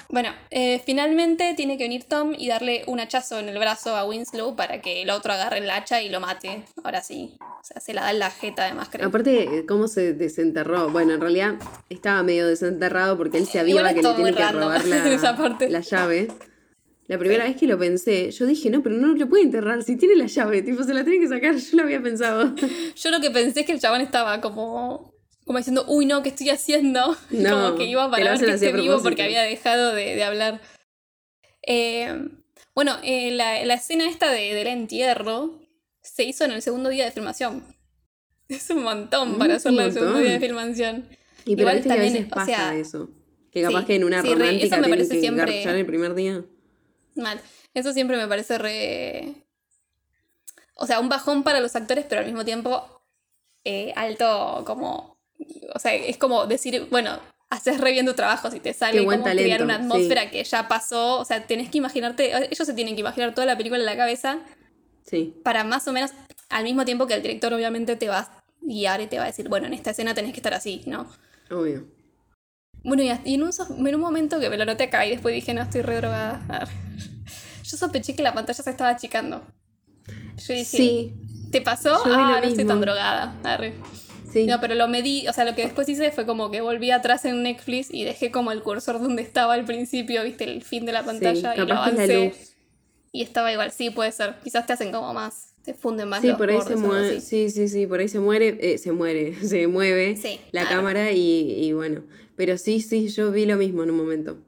Bueno, eh, finalmente tiene que venir Tom y darle un hachazo en el brazo a Winslow para que el otro agarre el hacha y lo mate. Ahora sí. O sea, se la da en la jeta además, creo. Aparte, eh, cómo se desenterró. Bueno, en realidad estaba medio desenterrado porque él se aviva es que le tiene que robar [laughs] esa la, parte. la llave. La primera vez que lo pensé, yo dije, no, pero no lo puede enterrar. Si tiene la llave, tipo, se la tiene que sacar. [laughs] Yo lo había pensado. [laughs] Yo lo que pensé es que el chabón estaba como, como diciendo, uy, no, ¿qué estoy haciendo? [laughs] No, como que iba te para lo ver hacen que a esté vivo porque había dejado de, de hablar. Eh, Bueno, eh, la, la escena esta de, del entierro se hizo en el segundo día de filmación. [laughs] Es un montón para Mm, hacerlo un en el segundo día de filmación. Y pero Igual que a también, veces o pasa sea, eso. Que capaz sí, que en una sí, re- eso romántica me parece que siempre- el primer día. Mal. Eso siempre me parece re. O sea, un bajón para los actores, pero al mismo tiempo eh, alto como. O sea, es como decir, bueno, haces re bien tu trabajo si te sale como crear talento, una sí. atmósfera que ya pasó. O sea, tenés que imaginarte. Ellos se tienen que imaginar toda la película en la cabeza Sí. para más o menos. Al mismo tiempo que el director, obviamente, te va a guiar y te va a decir, bueno, en esta escena tenés que estar así, ¿no? Obvio. Bueno, y, en, un, so- en un momento que me lo noté acá y después dije, no, estoy re drogada. Yo sospeché que la pantalla se estaba achicando. Yo dije, Sí. ¿te pasó? Ah, no estoy tan drogada. Arre. Sí. No, pero lo medí, o sea, lo que después hice fue como que volví atrás en Netflix y dejé como el cursor donde estaba al principio, viste, el fin de la pantalla y lo avancé. Y estaba igual, sí, puede ser. Quizás te hacen como más, te funden más Sí, los por ahí se mueve, sí, sí, sí, por ahí se muere, eh, se muere, [laughs] se mueve Sí, la claro. cámara y, y bueno. Pero sí, sí, yo vi lo mismo en un momento.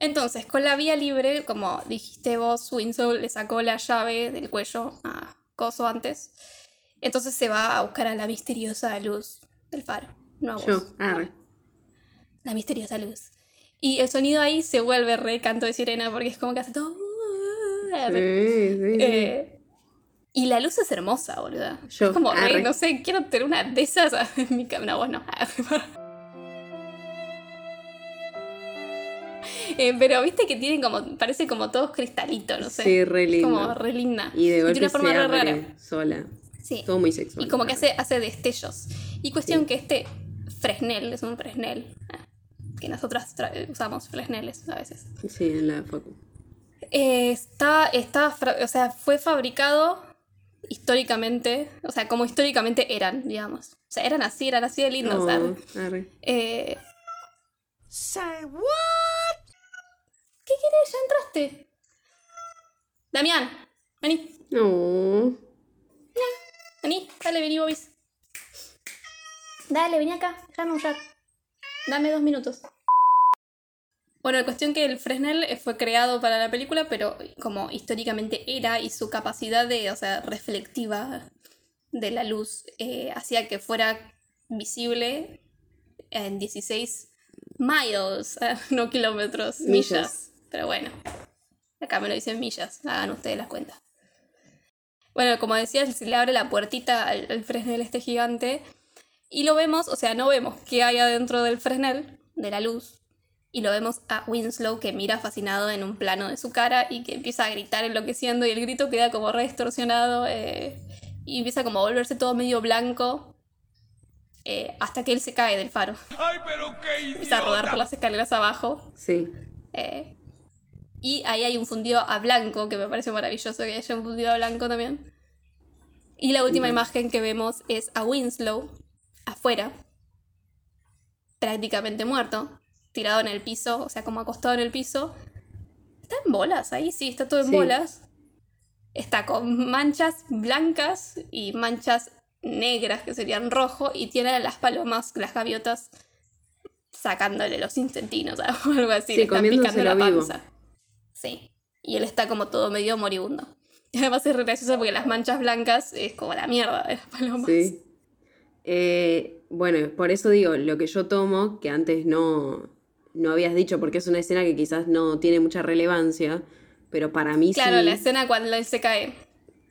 Entonces, con la vía libre, como dijiste vos, Winslow le sacó la llave del cuello a Coso antes. Entonces se va a buscar a la misteriosa luz del faro. No a vos. Yo. La misteriosa luz. Y el sonido ahí se vuelve re canto de sirena porque es como que hace todo. Sí. Eh, y la luz es hermosa, boluda. Yo, es como re, arre. no sé, quiero tener una de esas [laughs] en mi. No, vos no. [laughs] Eh, pero viste que tienen como, parece como todos cristalitos, no sé. Sí, re lindo. Como re linda. Y de una forma se re rara. sola. Sí. Todo muy sexual. Y como que hace, hace destellos. Y cuestión que este Fresnel, es un Fresnel, ah, que nosotras tra- usamos Fresneles a veces. Sí, en la facu. Eh, está, está, o sea, fue fabricado históricamente, o sea, como históricamente eran, digamos. O sea, eran así, eran así de lindos. Oh, arre. Eh, ¿Qué querés? Ya entraste. Damián, vení, No. Vení, dale, vení, Bobis. Dale, vení acá, déjame usar. Dame dos minutos. Bueno, la cuestión que el Fresnel eh, fue creado para la película, pero como históricamente era y su capacidad de, o sea, reflectiva de la luz eh, hacía que fuera visible en 16 miles, eh, [laughs] no kilómetros, millas. Millas. Pero bueno, acá me lo dicen millas, hagan ustedes las cuentas. Bueno, como decía, se le abre la puertita al, al Fresnel este gigante y lo vemos, o sea, no vemos qué hay adentro del Fresnel, de la luz, y lo vemos a Winslow que mira fascinado en un plano de su cara y que empieza a gritar enloqueciendo y el grito queda como re distorsionado eh, y empieza como a volverse todo medio blanco eh, hasta que él se cae del faro. ¡Ay, pero qué Empieza a rodar por las escaleras abajo Sí. eh, y ahí hay un fundido a blanco que me parece maravilloso que haya un fundido a blanco también. Y la última imagen que vemos es a Winslow afuera, prácticamente muerto, tirado en el piso, o sea, como acostado en el piso. Está en bolas ahí, sí, está todo en Sí. bolas. Está con manchas blancas y manchas negras que serían rojo y tiene las palomas, las gaviotas sacándole los intestinos o [laughs] algo así. Sí, le están picando la vivo. Sí. Y él está como todo medio moribundo. Y además es re gracioso porque las manchas blancas es como la mierda de las palomas. Sí. Eh, bueno, por eso digo, lo que yo tomo, que antes no, no habías dicho, porque es una escena que quizás no tiene mucha relevancia, pero para mí Claro, sí. la escena cuando él se cae.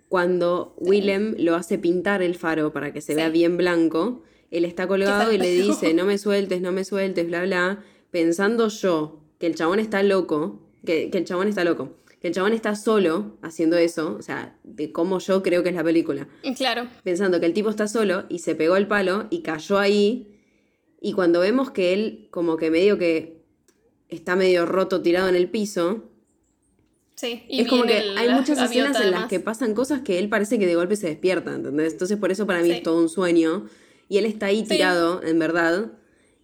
Cuando Willem lo hace pintar el faro para que se Sí. vea bien blanco, él está colgado y le dice, no me sueltes, no me sueltes, bla, bla, pensando yo que el chabón está loco, que, que el chabón está loco, que el chabón está solo haciendo eso, o sea, de cómo yo creo que es la película, Y Claro. pensando que el tipo está solo y se pegó el palo y cayó ahí, y cuando vemos que él como que medio que está medio roto tirado en el piso, Sí. Y es como que el- hay muchas escenas en las que pasan cosas que él parece que de golpe se despierta, ¿entendés? Entonces por eso para mí Sí. es todo un sueño. Y él está ahí Sí. tirado, en verdad.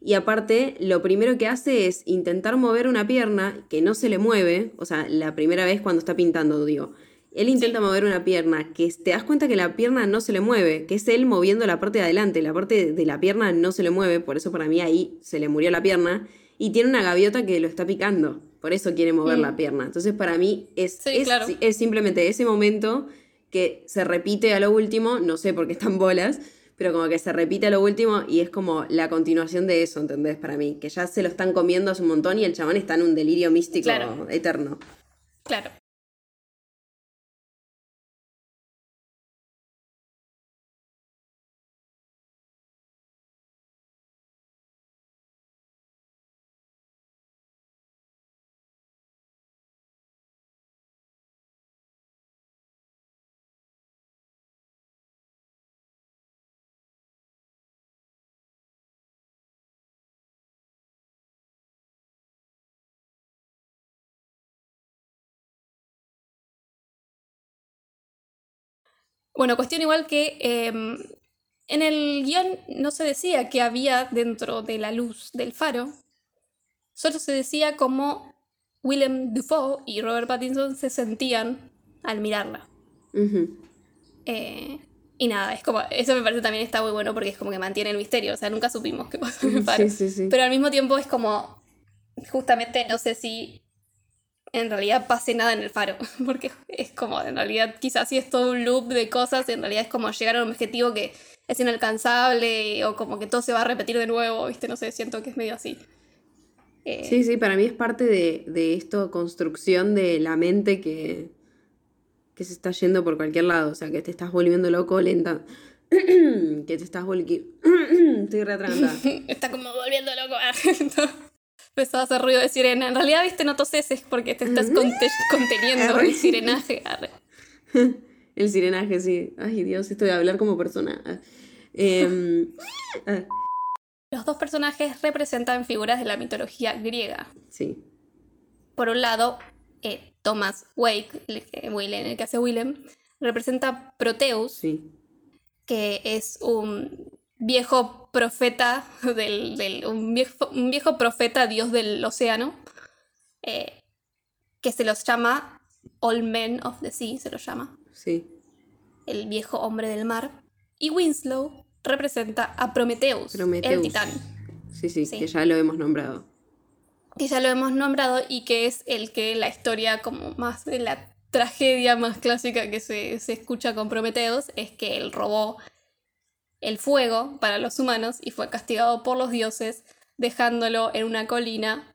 Y aparte, lo primero que hace es intentar mover una pierna que no se le mueve. O sea, la primera vez cuando está pintando, digo. Él intenta mover una pierna que te das cuenta que la pierna no se le mueve, que es él moviendo la parte de adelante. La parte de la pierna no se le mueve, por eso para mí ahí se le murió la pierna. Y tiene una gaviota que lo está picando. Por eso quiere mover la pierna. Entonces, para mí, es, Sí, es, claro. es simplemente ese momento que se repite a lo último, no sé por qué están bolas, pero como que se repite lo último y es como la continuación de eso, ¿entendés? Para mí, que ya se lo están comiendo hace un montón y el chabón está en un delirio místico Claro. eterno. Claro. Bueno, cuestión igual que em, en el guion no se decía que había dentro de la luz del faro, solo se decía cómo Willem Dafoe y Robert Pattinson se sentían al mirarla. Eh, y nada, es como, eso me parece también está muy bueno porque es como que mantiene el misterio, o sea, nunca supimos qué pasó en el [laughs] faro. Sí, sí, sí. Pero al mismo tiempo es como, justamente no sé si en realidad pase nada en el faro, [laughs] porque es como, en realidad quizás sí es todo un loop de cosas, en realidad es como llegar a un objetivo que es inalcanzable o como que todo se va a repetir de nuevo, ¿viste? No sé, siento que es medio así. Eh, Sí, sí, para mí es parte de, de esto, construcción de la mente que, que se está yendo por cualquier lado, o sea, que te estás volviendo loco lenta, [clears throat] que te estás volviendo... [clears throat] Estoy re atragantada. [laughs] Está como volviendo loco. [laughs] Empezó a hacer ruido de sirena. En realidad, viste, no toses es porque te estás conte- conteniendo el sirenaje. Arre. [laughs] El sirenaje, sí. Ay, Dios, esto de hablar como persona. Em, [laughs] ah, Los dos personajes representan figuras de la mitología griega. sí, Por un lado, eh, Thomas Wake, el que, Willem, el que hace Willem, representa Proteus, sí. que es un viejo profeta del, del- un, viejo, un viejo profeta dios del océano eh, que se los llama All Men of the Sea se los llama Sí, el viejo hombre del mar y Winslow representa a Prometheus, el Prometheus. titán sí, sí, Sí. que ya lo hemos nombrado. que ya lo hemos nombrado y que es el que la historia como más de la tragedia más clásica que se, se escucha con Prometeus es que él robó el fuego para los humanos y fue castigado por los dioses dejándolo en una colina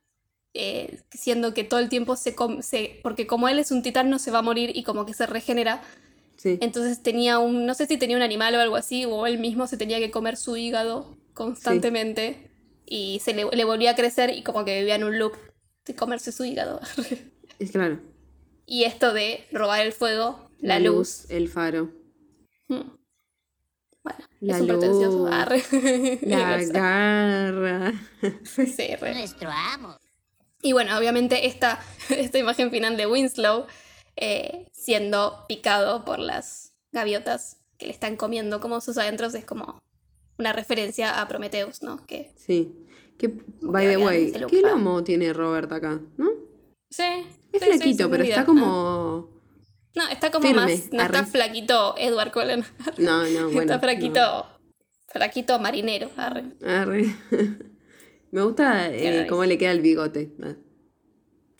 eh, siendo que todo el tiempo se, se- porque como él es un titán no se va a morir y como que se regenera Sí, entonces tenía un no sé si tenía un animal o algo así o él mismo se tenía que comer su hígado constantemente y se le, le volvía a crecer y como que vivía en un loop de comerse su hígado. [laughs] es claro. y esto de robar el fuego, la, luz. el faro, Mm. Bueno, La es un pretencioso. luz. Arre. la [laughs] garra. Sí, re. Nuestro amo. Y bueno, obviamente esta, [laughs] esta imagen final de Winslow eh, siendo picado por las gaviotas que le están comiendo como sus adentros es como una referencia a Prometheus, ¿no? Que Sí. Que, by the way, ¿qué lomo tiene Robert acá? ¿No? sí. Es sí, flaquito, sí, pero está como... No, está como firme, más. No está flaquito Edward Cullen. [laughs] No, no, bueno. está flaquito. no. Flaquito marinero. Arre. Arre. [laughs] Me gusta eh, cómo le queda el bigote.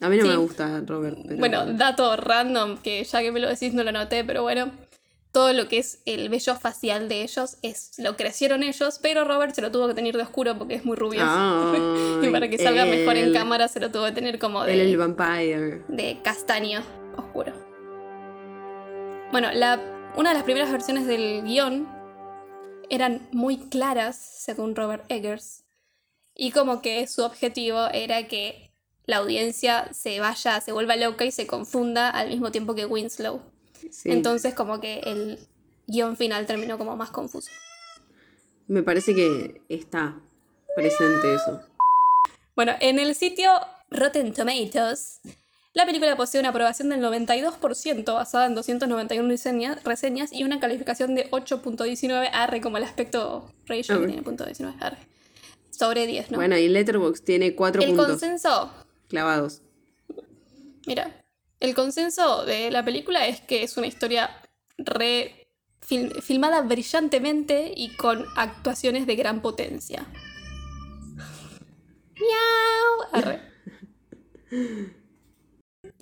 A mí no Sí. me gusta Robert. Pero... Bueno, dato random que ya que me lo decís no lo noté, pero bueno. Todo lo que es el vello facial de ellos es lo crecieron ellos, pero Robert se lo tuvo que tener de oscuro porque es muy rubio. [laughs] y para que salga mejor en cámara se lo tuvo que tener como Él el de, vampire. de castaño oscuro. Bueno, la, una de las primeras versiones del guion eran muy claras, según Robert Eggers, y como que su objetivo era que la audiencia se vaya, se vuelva loca y se confunda al mismo tiempo que Winslow. Sí. Entonces como que el guion final terminó como más confuso. Me parece que está presente eso. Bueno, en el sitio Rotten Tomatoes, la película posee una aprobación del 92% basada en 291 reseñas, reseñas y una calificación de 8.19 arre como el aspecto ratio Ok. que tiene punto 19 arre. Sobre 10, ¿no? Bueno, y Letterboxd tiene cuatro el puntos consenso, clavados. mira, el consenso de la película es que es una historia re fil- filmada brillantemente y con actuaciones de gran potencia. [laughs] Miau. Arre. [laughs]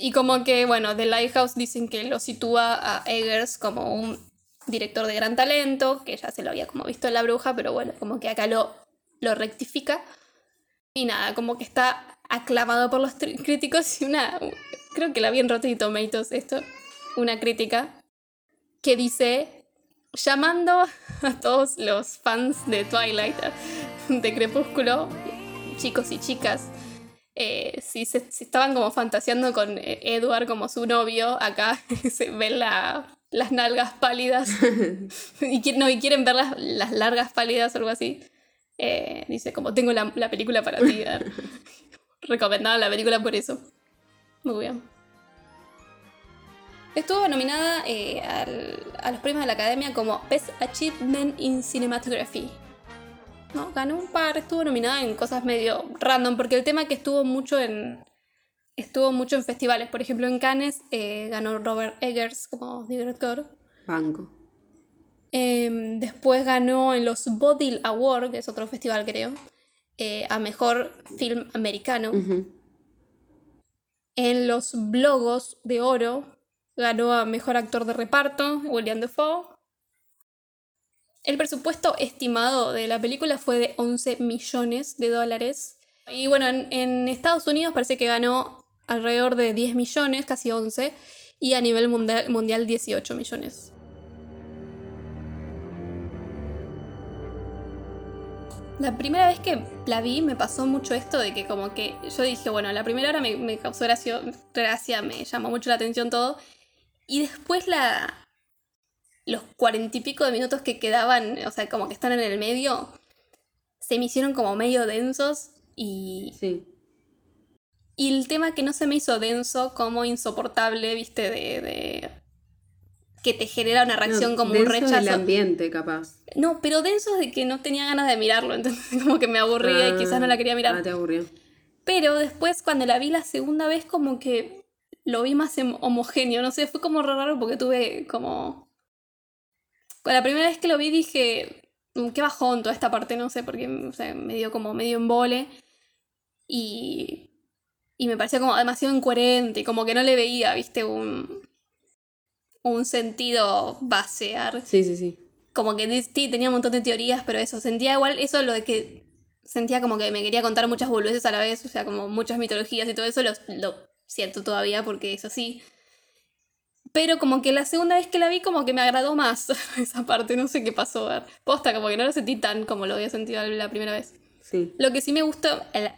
Y como que, bueno, The Lighthouse dicen que lo sitúa a Eggers como un director de gran talento, que ya se lo había como visto en La Bruja, pero bueno, como que acá lo, lo rectifica. Y nada, como que está aclamado por los críticos y una, creo que la vi en Rotten Tomatoes esto, una crítica que dice, llamando a todos los fans de Twilight, de Crepúsculo, chicos y chicas, eh, si, se, si estaban como fantaseando con eh, Edward como su novio, acá [laughs] se ven la- las nalgas pálidas [laughs] y, no, y quieren ver las, las largas pálidas o algo así. Eh, dice como tengo la, la película para ti. [laughs] Recomendada la película por eso. Muy bien. Estuvo nominada eh, al- a los premios de la Academia como Best Achievement in Cinematography. No, ganó un par, estuvo nominada en cosas medio random, porque el tema que estuvo mucho en. Estuvo mucho en festivales. Por ejemplo, en Cannes eh, ganó Robert Eggers como director. Banco. Em, después ganó en los Bodil Award, que es otro festival creo, eh, a mejor film americano. En los Blogos de Oro ganó a mejor actor de reparto, William Dafoe. El presupuesto estimado de la película fue de 11 millones de dólares. Y bueno, en, Estados Unidos parece que ganó alrededor de 10 millones, casi 11, y a nivel mundial, mundial 18 millones. La primera vez que la vi me pasó mucho esto de que como que yo dije, bueno, la primera hora me, causó gracia, me llamó mucho la atención todo. Y después la... Los cuarenta y pico de minutos que quedaban, o sea, como que están en el medio, se me hicieron como medio densos y... Sí. Y el tema que no se me hizo denso como insoportable, viste, de... de- que te genera una reacción No, como un denso del rechazo. ambiente, capaz. No, pero denso de que no tenía ganas de mirarlo, [laughs] entonces como que me aburría y quizás no la quería mirar. Ah, te aburrió. Pero después cuando la vi la segunda vez como que lo vi más em- homogéneo, no sé, fue como raro porque tuve como... La primera vez que lo vi dije, "Mm, qué bajón toda esta parte, no sé, porque o sea, me dio como medio embole y, y me pareció como demasiado incoherente como que no le veía, viste, un, un sentido basear Sí, sí, sí. como que sí, tenía un montón de teorías, pero eso, sentía igual eso lo de que sentía como que me quería contar muchas boludeces a la vez, o sea, como muchas mitologías y todo eso, lo, lo siento todavía porque es así. Pero como que la segunda vez que la vi como que me agradó más [laughs] esa parte, no sé qué pasó. a ver. Posta, como que no lo sentí tan como lo había sentido la primera vez. Sí. Lo que sí me gustó, el-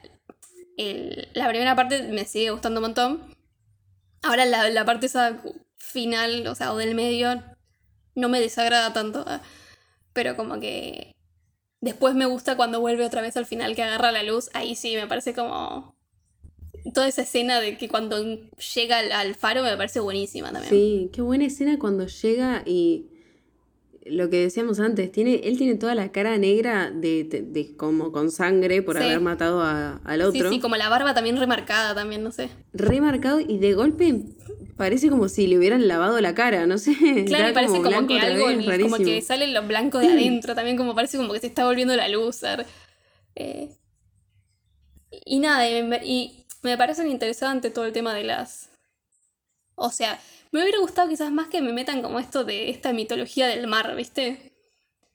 el- la primera parte me sigue gustando un montón. Ahora la, la parte esa final, o sea, o del medio, no me desagrada tanto. ah. Pero como que después me gusta cuando vuelve otra vez al final que agarra la luz. Ahí sí, me parece como... Toda esa escena de que cuando llega al, al faro me parece buenísima también. Sí, qué buena escena cuando llega y lo que decíamos antes, tiene, él tiene toda la cara negra de, de- de como con sangre por Sí. haber matado a- al Sí, otro. sí, como la barba también remarcada también, no sé. Remarcado y de golpe parece como si le hubieran lavado la cara, no sé. Claro, y parece como, que algo, vez, como que sale lo blanco de adentro, también como parece como que se está volviendo la luz. Eh, y nada, y me parecen interesante todo el tema de las... O sea, me hubiera gustado quizás más que me metan como esto de esta mitología del mar, ¿viste?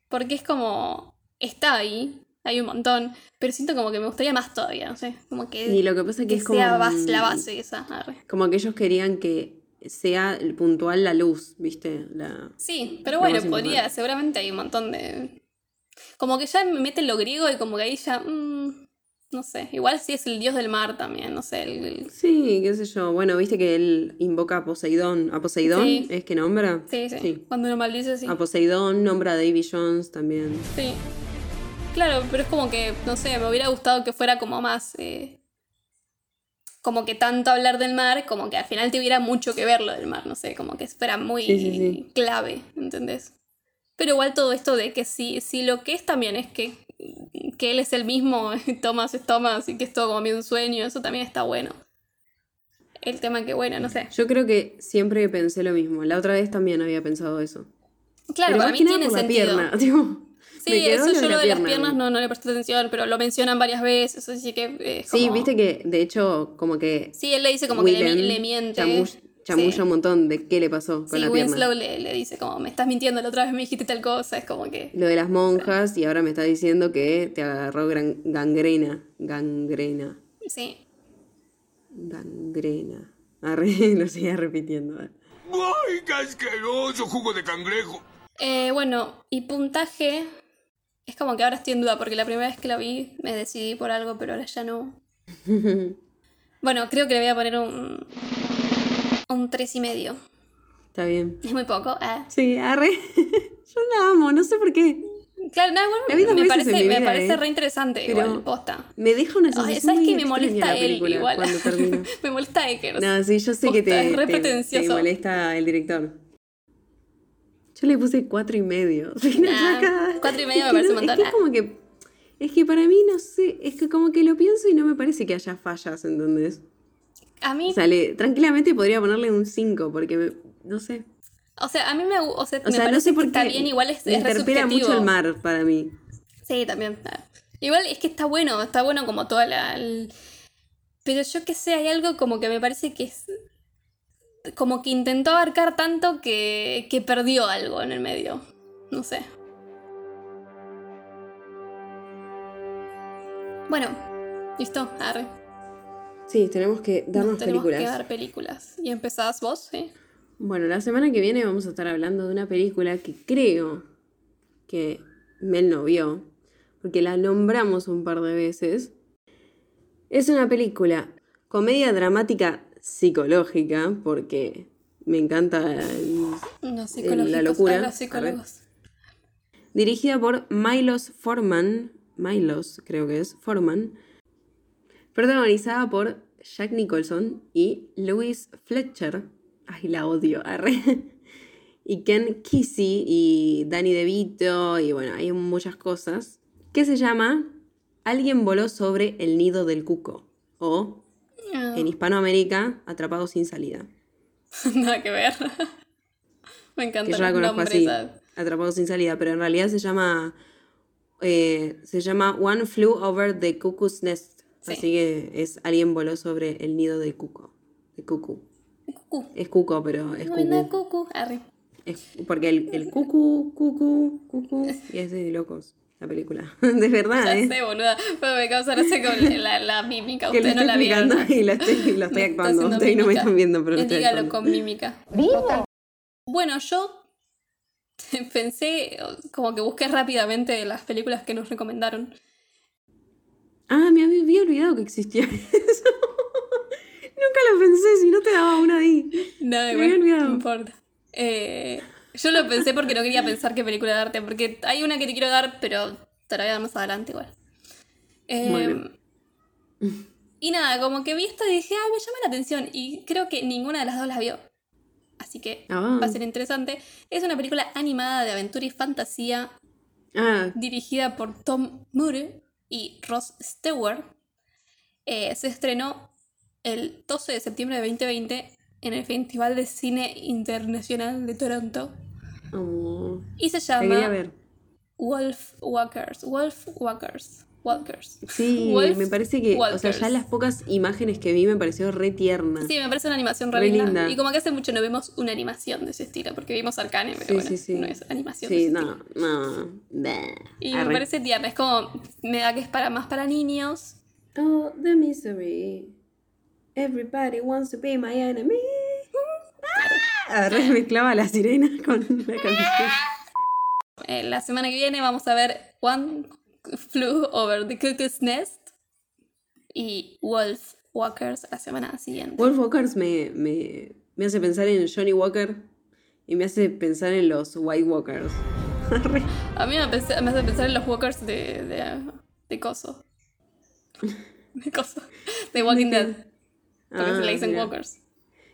Porque es como... Está ahí, hay un montón, pero siento como que me gustaría más todavía, no sé, como que... Y lo que pasa es que es como, sea la base esa. arre. Como que ellos querían que sea puntual la luz, ¿viste? La... Sí, pero bueno, podría, seguramente hay un montón de... Como que ya me meten lo griego y como que ahí ya... mm, no sé, igual sí es el dios del mar también, no sé. el- el- Sí, qué sé yo. Bueno, viste que él invoca a Poseidón. ¿A Poseidón Sí. es que nombra? Sí, sí, Sí. Cuando uno maldice, sí. A Poseidón nombra a Davy Jones también. Sí. Claro, pero es como que, no sé, me hubiera gustado que fuera como más... eh, como que tanto hablar del mar, como que al final tuviera mucho que ver lo del mar, no sé, como que fuera muy Sí, sí, sí. clave, ¿entendés? Pero igual todo esto de que si, si lo que es también es que, que él es el mismo, [laughs] Thomas es Thomas, y que es todo como un sueño, eso también está bueno. El tema que, bueno, no sé. Yo creo que siempre pensé lo mismo. La otra vez también había pensado eso. Claro, Pero para mí tiene la pierna. [laughs] tipo, Sí, eso lo yo de lo la de las pierna. piernas no, no le presté atención, pero lo mencionan varias veces, así que eh, Sí, viste que de hecho como que Sí, él le dice como que le, le miente. Chamulla Sí. un montón de qué le pasó con Sí, la pierna. Winslow le, le dice como, me estás mintiendo, la otra vez me dijiste tal cosa, es como que... Lo de las monjas y ahora me está diciendo que te agarró gran- gangrena. Gangrena. Sí. Gangrena. Arre, [laughs] lo seguía repitiendo. ¡Ay, qué asqueroso jugo de cangrejo! Eh, bueno, y puntaje, es como que ahora estoy en duda, porque la primera vez que la vi me decidí por algo, pero ahora ya no. [laughs] Bueno, creo que le voy a poner un... Un tres y medio. Está bien. Es muy poco, ¿eh? Sí, arre. [laughs] Yo la amo, no sé por qué. Claro, no, dos me parece, me vida, parece ¿eh? re interesante, Pero igual, posta. Me deja una Ay, sensación ¿Sabes muy qué? Me molesta él igual. cuando [laughs] termina. me molesta Eckers. No, sí, yo sé que te, es re te- te molesta el director. Yo le puse cuatro y medio. [laughs] Nah, cuatro y medio me que parece no- un montón, Es que es como que. Es que para mí, no sé. Es que como que lo pienso y no me parece que haya fallas, ¿entendés? A mí, O sea, le- tranquilamente podría ponerle un 5 porque no sé. o sea, a mí me, o sea, O me sea, no sé por que qué. está bien, igual es, me es re interpela mucho el mar para mí. Sí, también. Igual es que está bueno, está bueno como toda la... el- Pero yo que sé, hay algo como que me parece que es... Como que intentó abarcar tanto que, que perdió algo en el medio. No sé. Bueno, listo, arre. Sí, tenemos que darnos Nos tenemos películas. que dar películas. ¿Y empezás vos? Sí. Bueno, la semana que viene vamos a estar hablando de una película que creo que Mel no vio, porque la nombramos un par de veces. Es una película, comedia dramática psicológica, porque me encanta. el- psicológicos, la locura. los psicólogos. dirigida por Milos Forman, Milos creo que es, Forman, protagonizada por Jack Nicholson y Louis Fletcher, ay la odio, arre, y Ken Kesey y Danny DeVito, y bueno, hay muchas cosas, que se llama Alguien voló sobre el nido del cuco, o Ah, en Hispanoamérica, Atrapado sin salida, [laughs] Nada que ver. me que encanta yo la conozco así. Atrapado sin salida, pero en realidad se llama eh, se llama One Flew Over the Cuckoo's Nest, Sí. así que es alguien voló sobre el nido de cuco, de cucú. Cucú. Es cuco, pero es cucú. Arre. Es- porque el, el cucú, cucú, cucú, y es de locos la película, [laughs] de verdad, Ya ¿eh? sé, boluda. Pero me causa no sé con la, la mímica. Ustedes no la vieron. explicando y lo estoy, y lo estoy actuando. Ustedes no me están viendo, pero estoy Dígalo actuando. con mímica. Bueno, yo [laughs] pensé, como que busqué rápidamente las películas que nos recomendaron. Ah, me había olvidado que existía [laughs] eso. Nunca lo pensé, si no te daba una ahí. No, Me igual, había olvidado. no importa. Eh, yo lo pensé porque no quería pensar qué película darte, porque hay una que te quiero dar, pero te la voy a dar más adelante igual. Eh, Bueno. [laughs] Y nada, como que vi esto y dije, ay, me llama la atención. Y creo que ninguna de las dos la vio. Así que Ah. va a ser interesante. Es una película animada de aventura y fantasía Ah, dirigida por Tom Moore y Ross Stewart. Eh, se estrenó el 12 de septiembre de 2020 en el Festival de Cine Internacional de Toronto. oh, Y se llama ver. Wolf Walkers. Wolf Walkers. Walkers. Sí, Wolf me parece que, o sea, ya las pocas imágenes que vi me pareció re tierna. Sí, me parece una animación re, Re linda. linda. Y como que hace mucho no vemos una animación de ese estilo, porque vimos Arcane, pero sí, bueno, sí, sí. no es animación. de Sí, ese no, estilo. no. Bleh. Y me Arre. parece tierna, es como, me da que es para más para niños. Oh, the misery. Everybody wants to be my enemy. Ah, Arre, mezclaba la sirena con la canción. Eh, la semana que viene vamos a ver One Flew Over the Cuckoo's Nest y Wolf Walkers la semana siguiente. Wolf Walkers me, me, me hace pensar en Johnny Walker y me hace pensar en los White Walkers. [laughs] A mí me, hace- me hace pensar en los Walkers de, de, de Coso. [laughs] De Coso. De Walking Dead. Porque Ah, se le dicen mira. Walkers.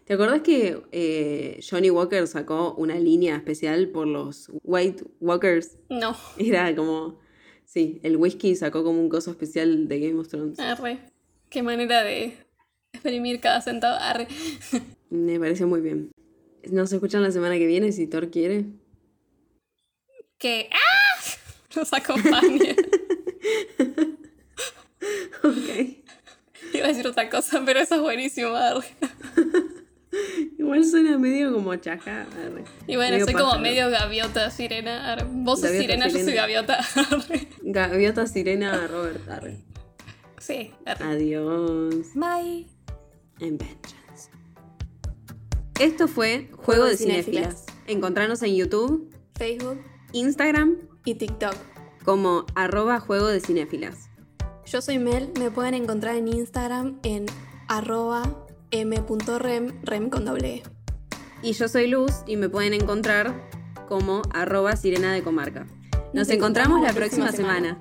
¿Te acordás que eh, Johnny Walker sacó una línea especial por los White Walkers? No, Era como. Sí, el whisky sacó como un coso especial de Game of Thrones. arre. Qué manera de exprimir cada centavo. Arre. [laughs] Me parece muy bien. Nos escuchan la semana que viene si Thor quiere. Que. ¡Ah! [laughs] nos acompañe. [laughs] Ok. Iba a decir otra cosa, pero eso es buenísimo. arre. [laughs] Igual suena medio como arre. Y bueno, Medio soy como medio gaviota, sirena. arre. Vos sos sirena, yo soy gaviota. arre. Gaviota Sirena Robert Arre. Sí. Adiós. Bye. En Vengeance. Esto fue Juego de Cinéfilas. Encontranos en YouTube, Facebook Instagram y TikTok. como arroba Juego de Cinéfilas. Yo soy Mel, me pueden encontrar en Instagram en arroba m.rem, rem con doble E. Y yo soy Luz y me pueden encontrar como arroba Sirena de Comarca. Nos, encontramos la próxima semana.